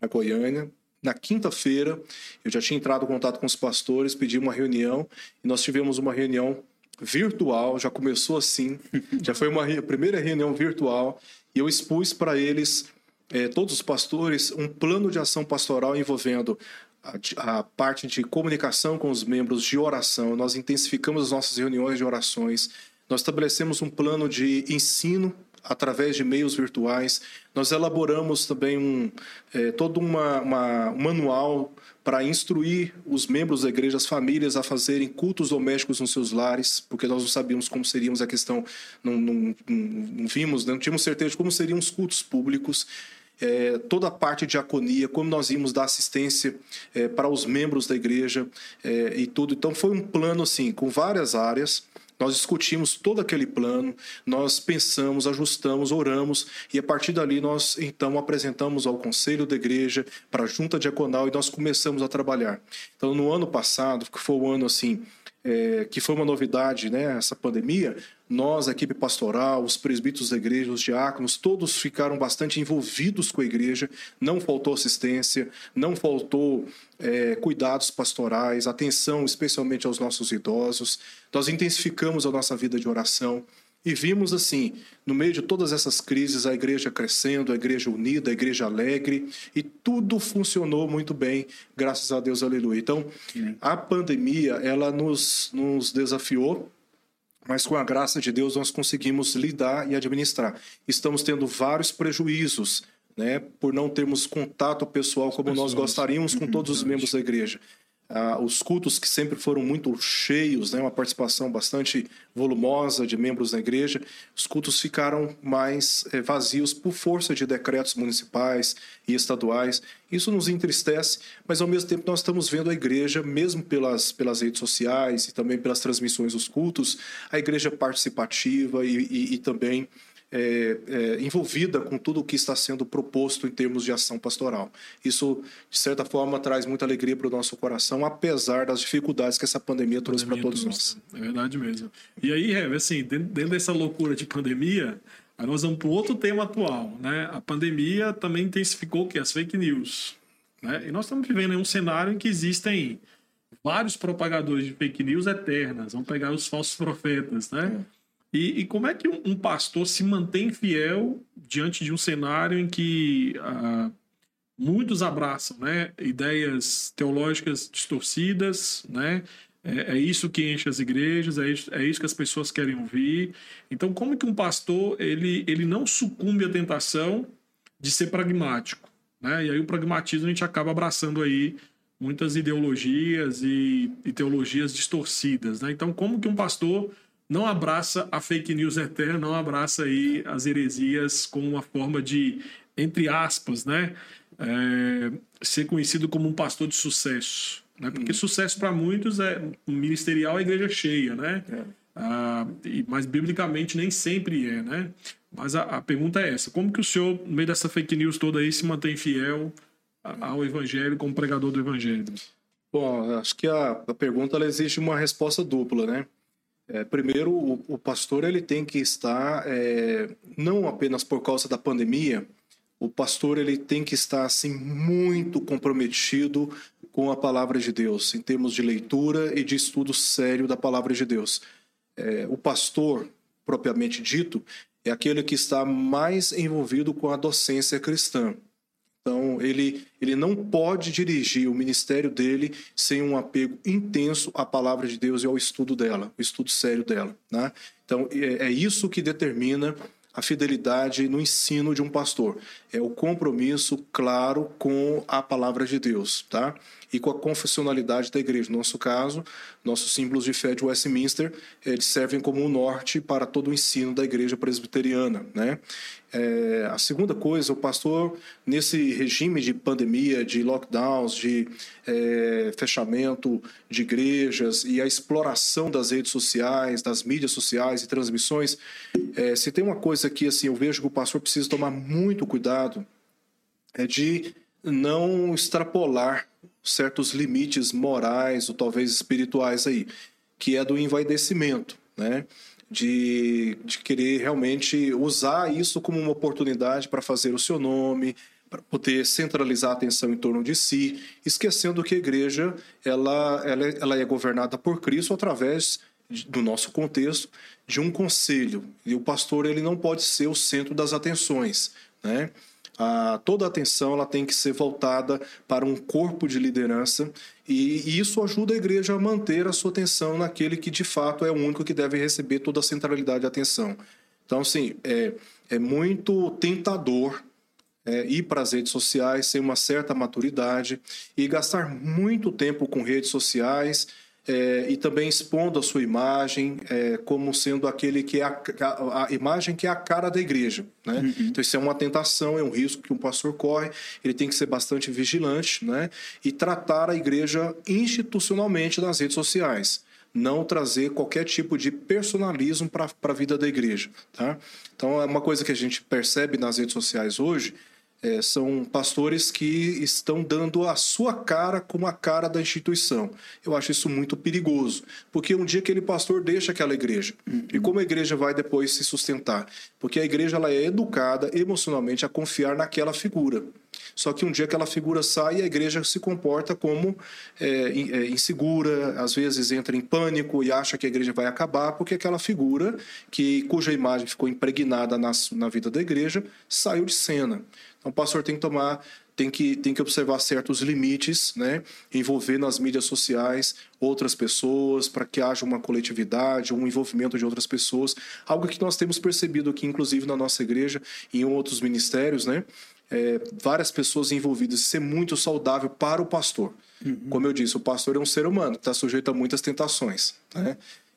para Goiânia. Na quinta-feira, eu já tinha entrado em contato com os pastores, pedi uma reunião e nós tivemos uma reunião virtual. Já começou assim, já foi uma primeira reunião virtual e eu expus para eles é, todos os pastores, um plano de ação pastoral envolvendo a, a, parte de comunicação com os membros, de oração. Nós intensificamos as nossas reuniões de orações. Nós estabelecemos um plano de ensino através de meios virtuais. Nós elaboramos também um, é, todo uma, uma, um manual para instruir os membros da igreja, as famílias, a fazerem cultos domésticos nos seus lares, porque nós não sabíamos como seríamos a questão, não, não, não, não vimos, não tínhamos certeza de como seriam os cultos públicos é, toda a parte de diaconia, como nós íamos dar assistência é, para os membros da igreja e tudo. Então foi um plano assim, com várias áreas. Nós discutimos todo aquele plano, nós pensamos, ajustamos, oramos e a partir dali nós então apresentamos ao conselho da igreja, para a junta diaconal e nós começamos a trabalhar. Então no ano passado, que foi o ano assim é, que foi uma novidade, né, essa pandemia, nós, a equipe pastoral, os presbíteros da igreja, os diáconos, todos ficaram bastante envolvidos com a igreja, não faltou assistência, não faltou é, cuidados pastorais, atenção especialmente aos nossos idosos. Nós intensificamos a nossa vida de oração. E vimos assim, no meio de todas essas crises, a igreja crescendo, a igreja unida, a igreja alegre, e tudo funcionou muito bem, graças a Deus, aleluia. Então, a pandemia, ela nos, nos desafiou, mas com a graça de Deus nós conseguimos lidar e administrar. Estamos tendo vários prejuízos, né, por não termos contato pessoal como nós gostaríamos com todos os membros da igreja. Ah, os cultos que sempre foram muito cheios, né, uma participação bastante volumosa de membros da igreja, os cultos ficaram mais é, vazios por força de decretos municipais e estaduais. Isso nos entristece, mas ao mesmo tempo nós estamos vendo a igreja, mesmo pelas, pelas redes sociais e também pelas transmissões dos cultos, a igreja participativa e, e, e também é, é, envolvida com tudo o que está sendo proposto em termos de ação pastoral. Isso, de certa forma, traz muita alegria para o nosso coração, apesar das dificuldades que essa pandemia trouxe para todos nós. É verdade mesmo. E aí, assim, dentro dessa loucura de pandemia, aí nós vamos para outro tema atual. Né? A pandemia também intensificou que as fake news. Né? E nós estamos vivendo em um cenário em que existem vários propagadores de fake news eternas. Vamos pegar os falsos profetas, né? É e, e, como é que um, um, pastor se mantém fiel diante de um cenário em que uh, muitos abraçam né, ideias teológicas distorcidas, né? É, é, isso que enche as igrejas, é isso, é isso que as pessoas querem ouvir. Então, como que um pastor ele, ele não sucumbe à tentação de ser pragmático? Né? E aí o pragmatismo a gente acaba abraçando aí muitas ideologias e, e teologias distorcidas. Né? Então, como que um pastor não abraça a fake news eterna, não abraça aí as heresias como uma forma de, entre aspas, né, é, ser conhecido como um pastor de sucesso. Né? Porque hum. sucesso para muitos é ministerial a igreja cheia, né? É. Ah, mas biblicamente nem sempre é, né? Mas a, a, pergunta é essa: como que o senhor, no meio dessa fake news toda aí, se mantém fiel ao evangelho como pregador do evangelho? Bom, acho que a, a pergunta exige uma resposta dupla, né? É, primeiro, o, o, pastor ele tem que estar, é, não apenas por causa da pandemia, o pastor ele tem que estar assim muito comprometido com a palavra de Deus, em termos de leitura e de estudo sério da palavra de Deus. É, o pastor, propriamente dito, é aquele que está mais envolvido com a docência cristã. Então, ele, ele não pode dirigir o ministério dele sem um apego intenso à palavra de Deus e ao estudo dela, o estudo sério dela. Né? Então, é, é isso que determina a fidelidade no ensino de um pastor. É o compromisso claro com a palavra de Deus, tá? E com a confessionalidade da igreja. No nosso caso, nossos símbolos de fé de Westminster, eles servem como um norte para todo o ensino da igreja presbiteriana, né? É, a segunda coisa, o pastor, nesse regime de pandemia, de lockdowns, de é, fechamento de igrejas e a exploração das redes sociais, das mídias sociais e transmissões, é, se tem uma coisa que assim, eu vejo que o pastor precisa tomar muito cuidado, é de não extrapolar certos limites morais ou talvez espirituais aí, que é do envaidecimento, né? de, de querer realmente usar isso como uma oportunidade para fazer o seu nome, para poder centralizar a atenção em torno de si, esquecendo que a igreja ela, ela, ela é governada por Cristo através do nosso contexto de um conselho e o pastor ele não pode ser o centro das atenções, né? A, toda a atenção ela tem que ser voltada para um corpo de liderança e, e, isso ajuda a igreja a manter a sua atenção naquele que de fato é o único que deve receber toda a centralidade e atenção. Então, assim, é, é muito tentador é, ir para as redes sociais sem uma certa maturidade e gastar muito tempo com redes sociais é, e também expondo a sua imagem é, como sendo aquele que é a, a, a, imagem que é a cara da igreja. Né? Uhum. Então, isso é uma tentação, é um risco que um pastor corre, ele tem que ser bastante vigilante né? e tratar a igreja institucionalmente nas redes sociais. Não trazer qualquer tipo de personalismo para a vida da igreja. Tá? Então, é uma coisa que a gente percebe nas redes sociais hoje é, são pastores que estão dando a sua cara como a cara da instituição. Eu acho isso muito perigoso, porque um dia aquele pastor deixa aquela igreja. Uhum. E como a igreja vai depois se sustentar? Porque a igreja ela é educada emocionalmente a confiar naquela figura. Só que um dia aquela figura sai e a igreja se comporta como é, é, insegura, às vezes entra em pânico e acha que a igreja vai acabar porque aquela figura que cuja imagem ficou impregnada na, na vida da igreja saiu de cena. Então, o pastor tem que tomar, tem que, tem que observar certos limites, né? envolver nas mídias sociais outras pessoas, para que haja uma coletividade, um envolvimento de outras pessoas. Algo que nós temos percebido aqui, inclusive na nossa igreja e em outros ministérios, né? É, várias pessoas envolvidas. Isso é muito saudável para o pastor. Uhum. Como eu disse, o pastor é um ser humano, está sujeito a muitas tentações. Né?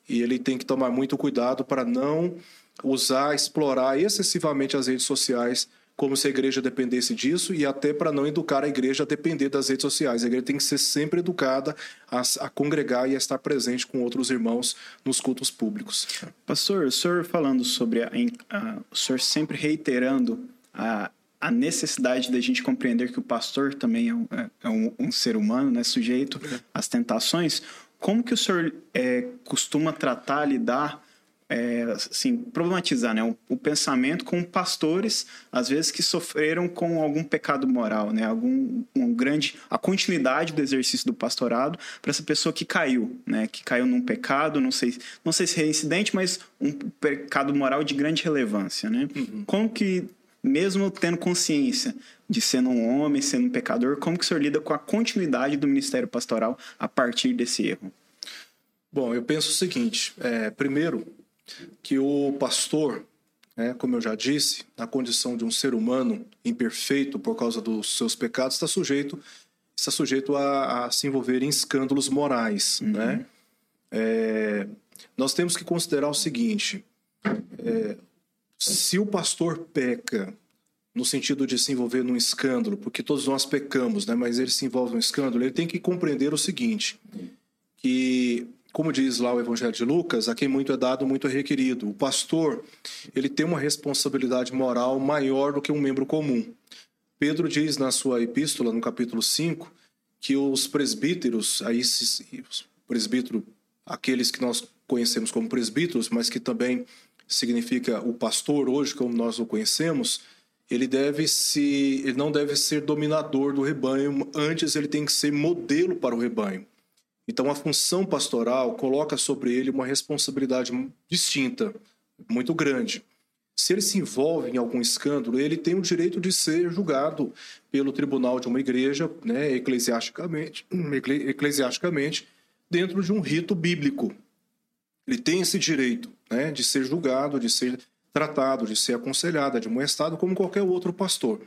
E ele tem que tomar muito cuidado para não usar, explorar excessivamente as redes sociais como se a igreja dependesse disso e até para não educar a igreja a depender das redes sociais. A igreja tem que ser sempre educada a, a congregar e a estar presente com outros irmãos nos cultos públicos. Pastor, o senhor falando sobre a, a, o senhor sempre reiterando a, a necessidade da gente compreender que o pastor também é um, é, é um, um ser humano, né, sujeito às tentações. Como que o senhor é, costuma tratar, lidar é, assim, problematizar né? o, o, pensamento com pastores, às vezes, que sofreram com algum pecado moral, né? algum um grande a continuidade do exercício do pastorado para essa pessoa que caiu, né? que caiu num pecado, não sei, não sei se é incidente, mas um pecado moral de grande relevância. Né? Uhum. Como que, mesmo tendo consciência de sendo um homem, sendo um pecador, como que o senhor lida com a continuidade do ministério pastoral a partir desse erro? Bom, eu penso o seguinte: é, primeiro, que o pastor, né, como eu já disse, na condição de um ser humano imperfeito por causa dos seus pecados, está sujeito está sujeito a, a se envolver em escândalos morais, uhum. né? É, nós temos que considerar o seguinte: é, se o pastor peca no sentido de se envolver num escândalo, porque todos nós pecamos, né? Mas ele se envolve num escândalo, ele tem que compreender o seguinte: que como diz lá o Evangelho de Lucas, a quem muito é dado, muito é requerido. O pastor, ele tem uma responsabilidade moral maior do que um membro comum. Pedro diz na sua epístola, no capítulo 5, que os presbíteros, aí presbítero, aqueles que nós conhecemos como presbíteros, mas que também significa o pastor hoje como nós o conhecemos, ele deve se ele não deve ser dominador do rebanho, antes ele tem que ser modelo para o rebanho. Então a função pastoral coloca sobre ele uma responsabilidade distinta, muito grande. Se ele se envolve em algum escândalo, ele tem o direito de ser julgado pelo tribunal de uma igreja, né, eclesiasticamente, eclesiasticamente, dentro de um rito bíblico. Ele tem esse direito né, de ser julgado, de ser tratado, de ser aconselhado, admoestado como qualquer outro pastor.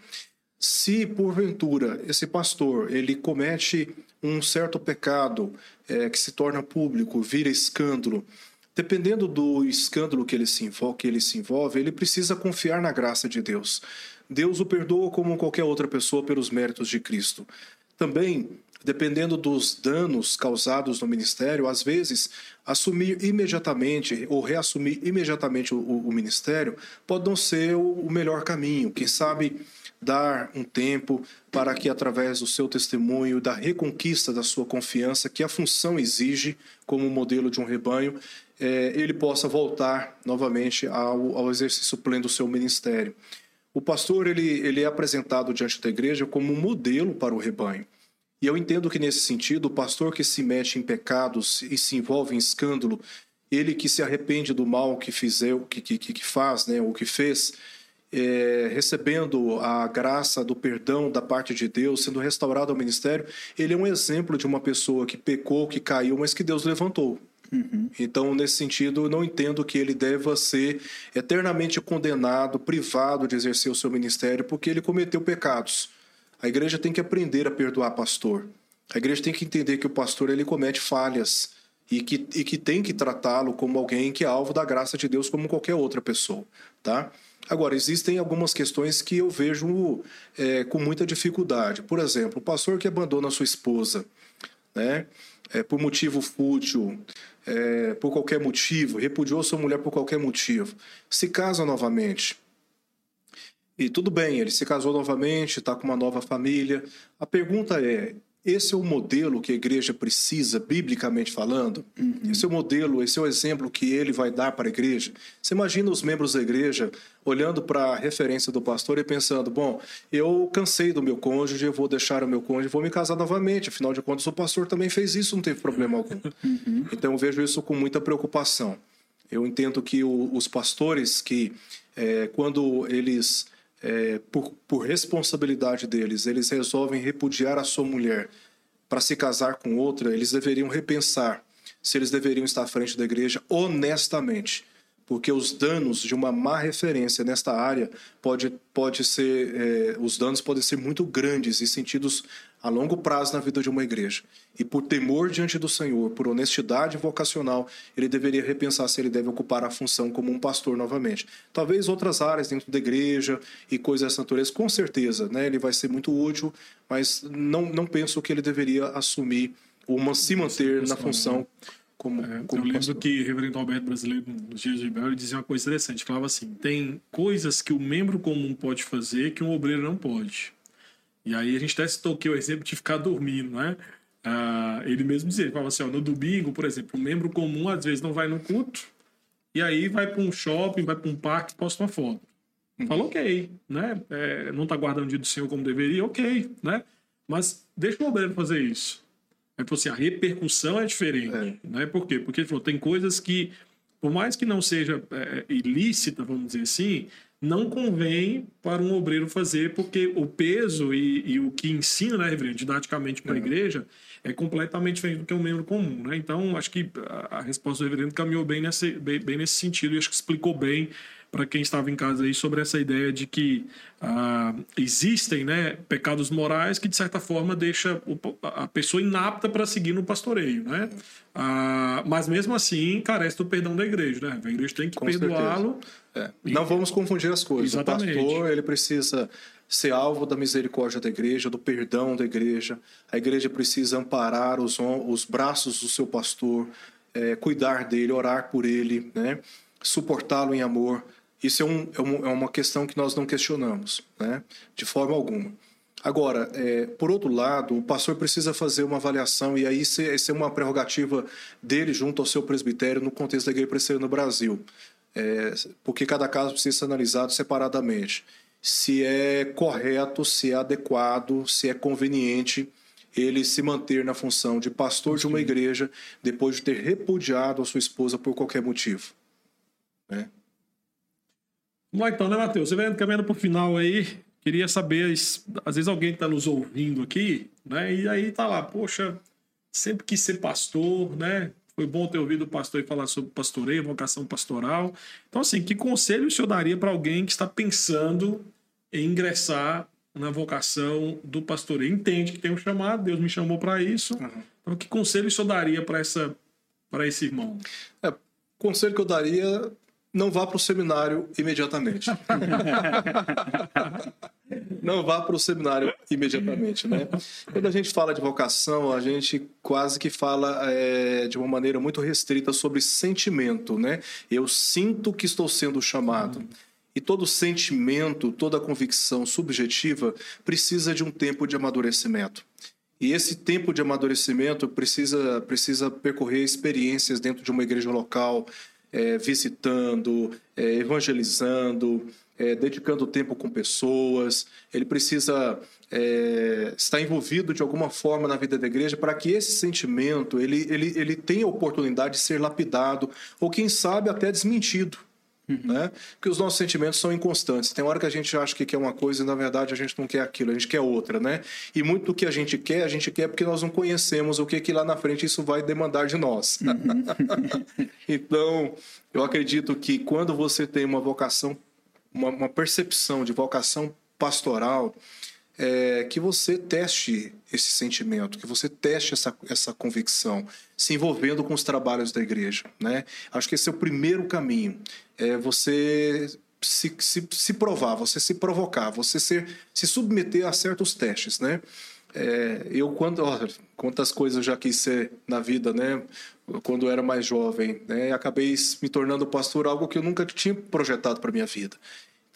Se porventura esse pastor ele comete um certo pecado é, que se torna público, vira escândalo, dependendo do escândalo que ele, se envolve, que ele se envolve, ele precisa confiar na graça de Deus. Deus o perdoa como qualquer outra pessoa pelos méritos de Cristo. Também dependendo dos danos causados no ministério, às vezes assumir imediatamente ou reassumir imediatamente o, o, ministério pode não ser o, o melhor caminho. Quem sabe dar um tempo para que, através do seu testemunho, da reconquista da sua confiança, que a função exige como modelo de um rebanho, é, ele possa voltar novamente ao, ao exercício pleno do seu ministério. O pastor ele, ele é apresentado diante da igreja como um modelo para o rebanho. E eu entendo que, nesse sentido, o pastor que se mete em pecados e se envolve em escândalo, ele que se arrepende do mal que fizer, que, que, que faz, né, o que fez, é, recebendo a graça do perdão da parte de Deus, sendo restaurado ao ministério, ele é um exemplo de uma pessoa que pecou, que caiu, mas que Deus levantou. Uhum. Então, nesse sentido, eu não entendo que ele deva ser eternamente condenado, privado de exercer o seu ministério, porque ele cometeu pecados. A igreja tem que aprender a perdoar pastor. A igreja tem que entender que o pastor ele comete falhas e que, e que tem que tratá-lo como alguém que é alvo da graça de Deus como qualquer outra pessoa, tá? Agora, existem algumas questões que eu vejo é, com muita dificuldade. Por exemplo, o pastor que abandona sua esposa, né? É, por motivo fútil, é, por qualquer motivo, repudiou sua mulher por qualquer motivo, se casa novamente, e tudo bem, ele se casou novamente, está com uma nova família. A pergunta é: esse é o modelo que a igreja precisa, biblicamente falando? Uhum. Esse é o modelo, esse é o exemplo que ele vai dar para a igreja? Você imagina os membros da igreja olhando para a referência do pastor e pensando: bom, eu cansei do meu cônjuge, eu vou deixar o meu cônjuge, vou me casar novamente. Afinal de contas, o pastor também fez isso, não teve problema algum. Uhum. Então, eu vejo isso com muita preocupação. Eu entendo que o, os pastores que, é, quando eles é, por, por responsabilidade deles, eles resolvem repudiar a sua mulher para se casar com outra, eles deveriam repensar se eles deveriam estar à frente da igreja honestamente porque os danos de uma má referência nesta área pode, pode ser é, os danos podem ser muito grandes e sentidos a longo prazo na vida de uma igreja. E por temor diante do Senhor, por honestidade vocacional, ele deveria repensar se ele deve ocupar a função como um pastor novamente. Talvez outras áreas dentro da igreja e coisas dessa natureza, com certeza, né? Ele vai ser muito útil, mas não, não penso que ele deveria assumir uma se manter na função? Como, é, como eu lembro pastor. que o reverendo Alberto Brasileiro, nos dias de Bel, dizia uma coisa interessante. Falava assim: tem coisas que o membro comum pode fazer que um obreiro não pode. E aí a gente até citou aqui o exemplo de ficar dormindo, né? Ah, ele mesmo dizia, ele falava assim, ó, no domingo, por exemplo, o membro comum às vezes não vai no culto, e aí vai para um shopping, vai para um parque e posta uma foto. Uhum. Fala, ok, né? É, não está guardando o dia do Senhor como deveria, ok, né? Mas deixa o obreiro fazer isso. Aí falou assim, a repercussão é diferente, é. né? Por quê? Porque ele falou, tem coisas que, por mais que não seja é, ilícita, vamos dizer assim, não convém para um obreiro fazer, porque o peso e, e o que ensina, né, reverendo, didaticamente para a uhum. igreja, é completamente diferente do que um membro comum, né? Então, acho que a, a resposta do reverendo caminhou bem nesse, bem, bem nesse sentido e acho que explicou bem para quem estava em casa aí sobre essa ideia de que ah, existem né, pecados morais que de certa forma deixa a pessoa inapta para seguir no pastoreio, né? Ah, mas mesmo assim carece do perdão da igreja, né? A igreja tem que perdoá-lo. É. Não vamos confundir as coisas. Exatamente. O pastor ele precisa ser alvo da misericórdia da igreja, do perdão da igreja. A igreja precisa amparar os, os braços do seu pastor é, cuidar dele, orar por ele, né? suportá-lo em amor. Isso é, um, é, um, é, uma questão que nós não questionamos, né? de forma alguma. Agora, é, por outro lado, o pastor precisa fazer uma avaliação, e aí isso é uma prerrogativa dele junto ao seu presbitério no contexto da igreja presbiteriana no Brasil, é, porque cada caso precisa ser analisado separadamente. Se é correto, se é adequado, se é conveniente ele se manter na função de pastor de uma igreja depois de ter repudiado a sua esposa por qualquer motivo. Né? Vamos lá então, né, Matheus? Você vai caminhando para o final aí. Queria saber, às vezes alguém está nos ouvindo aqui, né? E aí tá lá, poxa, sempre quis ser pastor, né? Foi bom ter ouvido o pastor falar sobre pastoreio, vocação pastoral. Então, assim, que conselho o senhor daria para alguém que está pensando em ingressar na vocação do pastoreio? Entende que tem um chamado, Deus me chamou para isso. Uhum. Então, que conselho o senhor daria para essa para esse irmão? É, conselho que eu daria não vá para o seminário imediatamente. não vá para o seminário imediatamente, né? Quando a gente fala de vocação, a gente quase que fala é, de uma maneira muito restrita sobre sentimento, né? Eu sinto que estou sendo chamado. E todo sentimento, toda convicção subjetiva precisa de um tempo de amadurecimento. E esse tempo de amadurecimento precisa, precisa percorrer experiências dentro de uma igreja local, é, visitando, é, evangelizando, é, dedicando tempo com pessoas. Ele precisa é, estar envolvido de alguma forma na vida da igreja para que esse sentimento ele, ele, ele tenha a oportunidade de ser lapidado ou, quem sabe, até desmentido. Uhum. Né? Porque os nossos sentimentos são inconstantes. Tem hora que a gente acha que quer uma coisa e na verdade a gente não quer aquilo, a gente quer outra, né? E muito do que a gente quer, a gente quer porque nós não conhecemos o que que lá na frente isso vai demandar de nós. Uhum. então, eu acredito que quando você tem uma vocação, uma, uma percepção de vocação pastoral, é, que você teste esse sentimento, que você teste essa, essa convicção, se envolvendo com os trabalhos da igreja. Né? Acho que esse é o primeiro caminho. É você se, se, se provar, você se provocar, você ser, se submeter a certos testes. Né? É, eu, quando. Ó, quantas coisas já quis ser na vida, né? Quando eu era mais jovem, né? Acabei me tornando pastor, algo que eu nunca tinha projetado para minha vida.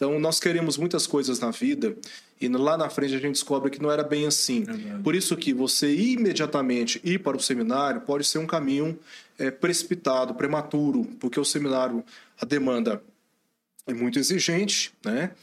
Então, nós queremos muitas coisas na vida e lá na frente a gente descobre que não era bem assim. Por isso que você imediatamente ir para o seminário pode ser um caminho é, precipitado, prematuro, porque o seminário, a demanda é muito exigente, né?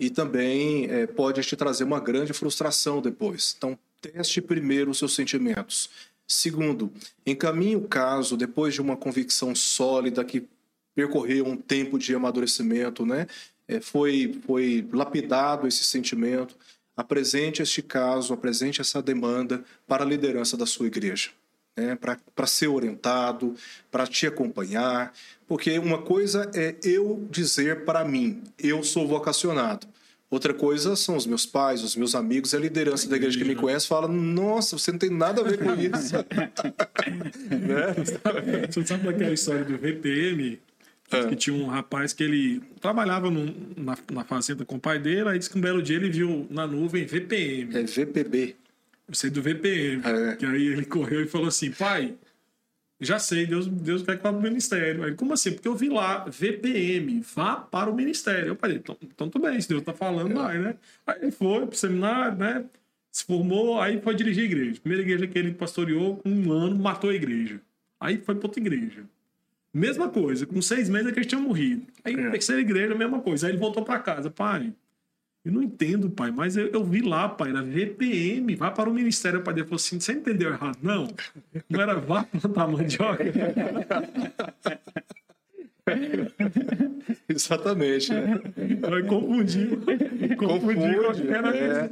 E também é, pode te trazer uma grande frustração depois. Então, teste primeiro os seus sentimentos. Segundo, encaminhe o caso depois de uma convicção sólida que percorreu um tempo de amadurecimento, né? É, foi, foi lapidado esse sentimento, apresente este caso, apresente essa demanda para a liderança da sua igreja. Né, para ser orientado, para te acompanhar, porque uma coisa é eu dizer para mim, eu sou vocacionado. Outra coisa são os meus pais, os meus amigos, a liderança a da igreja que me conhece fala: Nossa, você não tem nada a ver com isso. né? Você sabe daquela história do VPM? É. Que tinha um rapaz que ele trabalhava na, na, fazenda com o pai dele, aí disse que um belo dia ele viu na nuvem VPM. É VPB. Eu sei do VPM. É. Que aí ele correu e falou assim: pai, já sei, Deus, Deus quer que vá para o ministério. Aí, como assim? Porque eu vi lá, VPM, vá para o ministério. Eu falei, então, então tudo bem, se Deus está falando, é. vai, né? Aí ele foi para o seminário, né? Se formou, aí foi dirigir a igreja. Primeira igreja que ele pastoreou, um ano, matou a igreja. Aí foi para outra igreja. Mesma coisa, com seis meses é que ele tinha morrido. Aí, é. terceira igreja, mesma coisa. Aí ele voltou para casa, pai. Eu não entendo, pai, mas eu, eu, vi lá, pai, era VPM, vá para o ministério. Pai dele falou assim: você entendeu errado? Não, não era vá plantar mandioca. Exatamente. Né? Confundir. Confunde, é, né?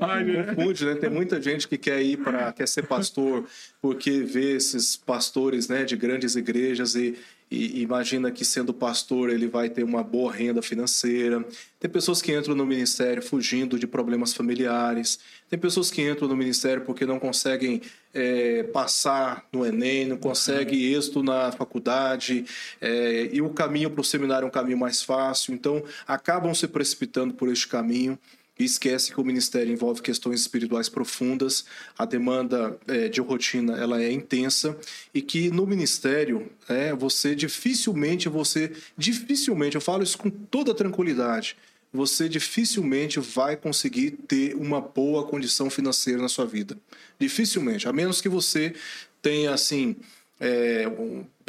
confunde, né? Tem muita gente que quer ir para quer ser pastor porque vê esses pastores, né, de grandes igrejas e e imagina que sendo pastor ele vai ter uma boa renda financeira. Tem pessoas que entram no ministério fugindo de problemas familiares. Tem pessoas que entram no ministério porque não conseguem é, passar no Enem, não conseguem êxito na faculdade, é, e o caminho para o seminário é um caminho mais fácil. Então, acabam se precipitando por este caminho. E esquece que o ministério envolve questões espirituais profundas, a demanda é, de rotina ela é intensa e que no ministério é, você dificilmente você dificilmente eu falo isso com toda tranquilidade você dificilmente vai conseguir ter uma boa condição financeira na sua vida dificilmente a menos que você tenha assim é,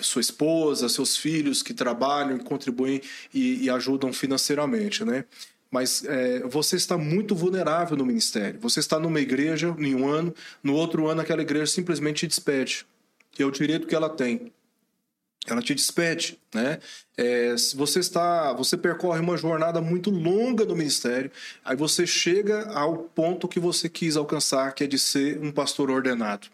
sua esposa, seus filhos que trabalham, contribuem e, e ajudam financeiramente, né? Mas é, você está muito vulnerável no ministério. Você está numa igreja em um ano, no outro ano aquela igreja simplesmente te despede. É o direito que ela tem. Ela te despede, né? É, você está, você percorre uma jornada muito longa no ministério. Aí você chega ao ponto que você quis alcançar, que é de ser um pastor ordenado.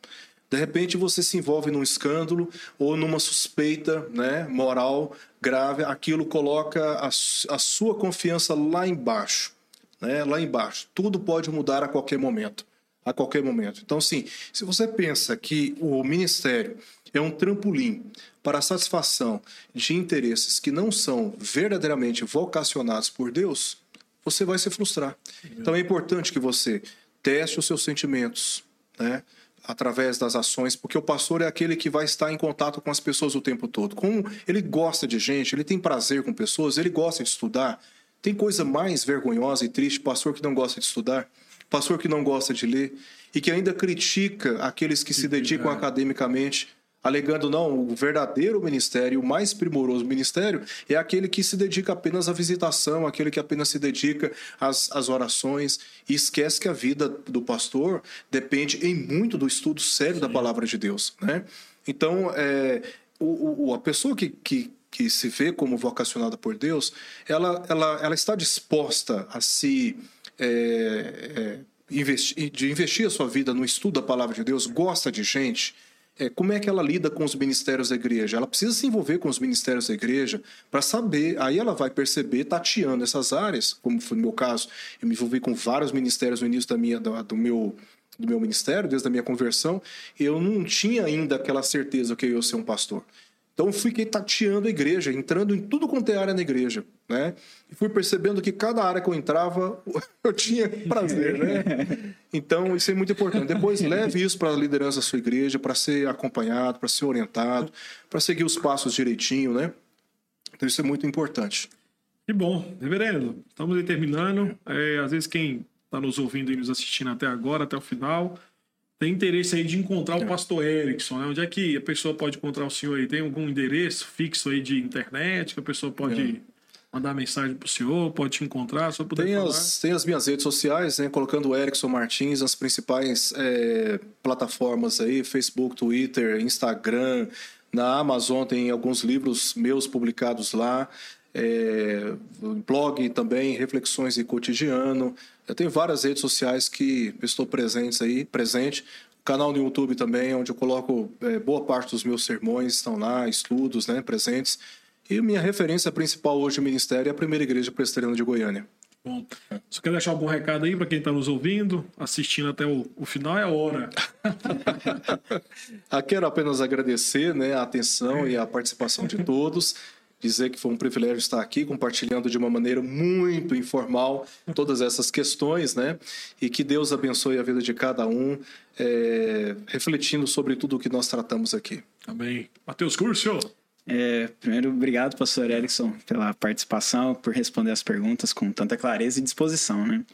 De repente você se envolve num escândalo ou numa suspeita né, moral grave, aquilo coloca a, a sua confiança lá embaixo. Né, lá embaixo. Tudo pode mudar a qualquer momento. A qualquer momento. Então, sim, se você pensa que o ministério é um trampolim para a satisfação de interesses que não são verdadeiramente vocacionados por Deus, você vai se frustrar. Então é importante que você teste os seus sentimentos, né? Através das ações, porque o pastor é aquele que vai estar em contato com as pessoas o tempo todo. Como ele gosta de gente, ele tem prazer com pessoas, ele gosta de estudar. Tem coisa mais vergonhosa e triste, pastor que não gosta de estudar, pastor que não gosta de ler e que ainda critica aqueles que se dedicam academicamente alegando não, o verdadeiro ministério, o mais primoroso ministério, é aquele que se dedica apenas à visitação, aquele que apenas se dedica às, às orações e esquece que a vida do pastor depende em muito do estudo sério Sim. da palavra de Deus. Né? Então, é, o, o, a pessoa que, que, que se vê como vocacionada por Deus, ela, ela, ela está disposta a se. É, é, investir, de investir a sua vida no estudo da palavra de Deus, gosta de gente, é, como é que ela lida com os ministérios da igreja? Ela precisa se envolver com os ministérios da igreja para saber, aí ela vai perceber, tateando essas áreas, como foi no meu caso, eu me envolvi com vários ministérios no início da minha, do, do meu do meu ministério, desde a minha conversão, eu não tinha ainda aquela certeza que eu ia ser um pastor. Então eu fiquei tateando a igreja, entrando em tudo quanto é área na igreja, né? E fui percebendo que cada área que eu entrava, eu tinha prazer, né? Então isso é muito importante. Depois leve isso para a liderança da sua igreja, para ser acompanhado, para ser orientado, para seguir os passos direitinho, né? Então isso é muito importante. Que bom, reverendo. Estamos aí terminando. É, às vezes quem está nos ouvindo e nos assistindo até agora, até o final, tem interesse aí de encontrar o pastor Erickson, né? Onde é que a pessoa pode encontrar o senhor aí? Tem algum endereço fixo aí de internet que a pessoa pode é. mandar mensagem pro senhor, pode te encontrar, só poder tem As, tem as minhas redes sociais, né? Colocando Erickson Martins nas principais é, plataformas aí, Facebook, Twitter, Instagram. Na Amazon tem alguns livros meus publicados lá. É, blog também, reflexões e cotidiano. Eu tenho várias redes sociais que estou presentes aí, presente. Canal no YouTube também, onde eu coloco é, boa parte dos meus sermões, estão lá, estudos né, presentes. E minha referência principal hoje no Ministério é a Primeira Igreja Presbiteriana de Goiânia. Bom, você quer deixar algum recado aí para quem está nos ouvindo, assistindo até o, o final? É a hora. Ah, quero apenas agradecer né, a atenção e a participação de todos dizer que foi um privilégio estar aqui compartilhando de uma maneira muito informal todas essas questões, né? E que Deus abençoe a vida de cada um, é, refletindo sobre tudo o que nós tratamos aqui. Amém. Matheus Curcio. É, primeiro, obrigado, pastor Erickson, pela participação, por responder as perguntas com tanta clareza e disposição. Né?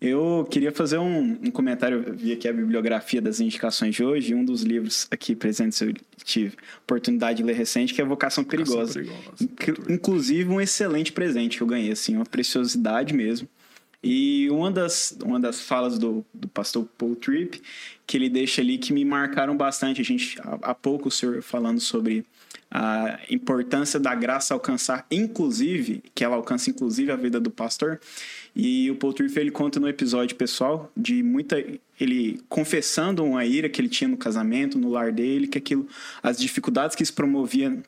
Eu queria fazer um, um comentário, eu vi aqui a bibliografia das indicações de hoje, um dos livros aqui presentes eu tive oportunidade de ler recente, que é Vocação Perigosa. Vocação perigosa. Inclusive, um excelente presente que eu ganhei, assim, uma preciosidade mesmo. E uma das, uma das falas do, do pastor Paul Tripp, que ele deixa ali, que me marcaram bastante. A gente, há, há pouco, o senhor falando sobre a importância da graça alcançar, inclusive, que ela alcança inclusive a vida do pastor. E o Paul Tripp, ele conta no episódio pessoal de muita ele confessando uma ira que ele tinha no casamento, no lar dele, que aquilo as dificuldades que isso promovia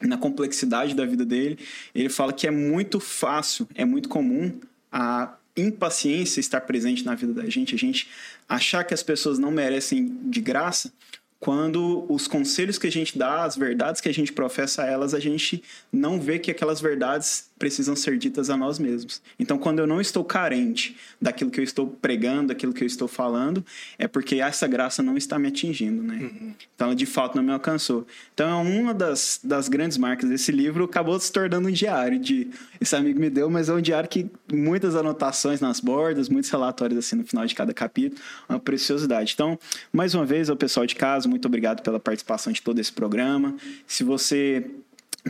na complexidade da vida dele, ele fala que é muito fácil, é muito comum a impaciência estar presente na vida da gente, a gente achar que as pessoas não merecem de graça, quando os conselhos que a gente dá, as verdades que a gente professa a elas, a gente não vê que aquelas verdades precisam ser ditas a nós mesmos. Então, quando eu não estou carente daquilo que eu estou pregando, daquilo que eu estou falando, é porque essa graça não está me atingindo, né? Uhum. Então, de fato, não me alcançou. Então, é uma das, das grandes marcas desse livro acabou se tornando um diário de esse amigo me deu, mas é um diário que muitas anotações nas bordas, muitos relatórios assim no final de cada capítulo, uma preciosidade. Então, mais uma vez, ao pessoal de casa, muito obrigado pela participação de todo esse programa. Se você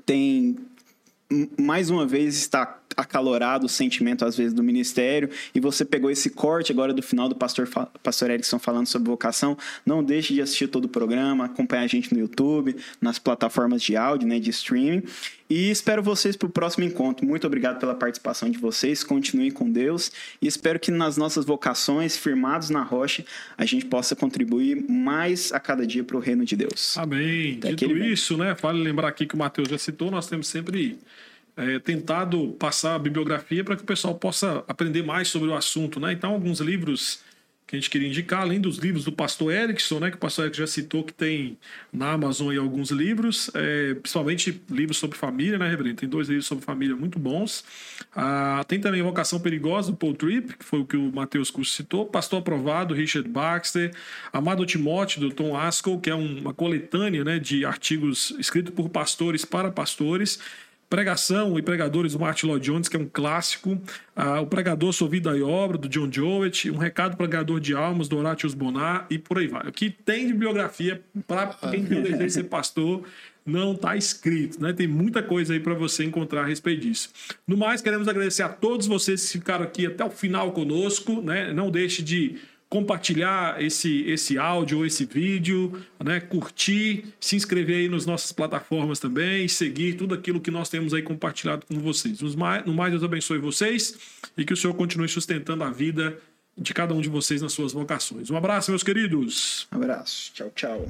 tem mais uma vez está acalorado o sentimento às vezes do ministério e você pegou esse corte agora do final do pastor pastor Erickson falando sobre vocação, não deixe de assistir todo o programa, acompanhar a gente no YouTube, nas plataformas de áudio, né, de streaming. E espero vocês para o próximo encontro. Muito obrigado pela participação de vocês. Continuem com Deus e espero que nas nossas vocações, firmados na rocha, a gente possa contribuir mais a cada dia para o reino de Deus. Amém. Até Dito isso, né? Vale lembrar aqui que o Mateus já citou, nós temos sempre é, tentado passar a bibliografia para que o pessoal possa aprender mais sobre o assunto, né? Então, alguns livros que a gente queria indicar, além dos livros do pastor Erickson, né, que o pastor Erickson já citou que tem na Amazon aí alguns livros, é, principalmente livros sobre família, né, Reverendo? Tem dois livros sobre família muito bons. Ah, tem também Vocação Perigosa, do Paul Tripp, que foi o que o Matheus Curso citou, Pastor Aprovado, Richard Baxter, Amado Timóteo, do Tom Askell, que é uma coletânea né, de artigos escritos por pastores para pastores, Pregação e Pregadores do Martin Lloyd Jones, que é um clássico. Ah, o Pregador Sua Vida e Obra, do John Jowett. Um Recado Pregador de Almas, do Horatius Bonar. E por aí vai. O que tem de bibliografia para quem deseja ser pastor não está escrito, né? Tem muita coisa aí para você encontrar a respeito disso. No mais, queremos agradecer a todos vocês que ficaram aqui até o final conosco, né? Não deixe de compartilhar esse, esse áudio ou esse vídeo, né? curtir, se inscrever aí nas nossas plataformas também, seguir tudo aquilo que nós temos aí compartilhado com vocês. No mais, Deus abençoe vocês e que o Senhor continue sustentando a vida de cada um de vocês nas suas vocações. Um abraço, meus queridos. Um abraço. Tchau, tchau.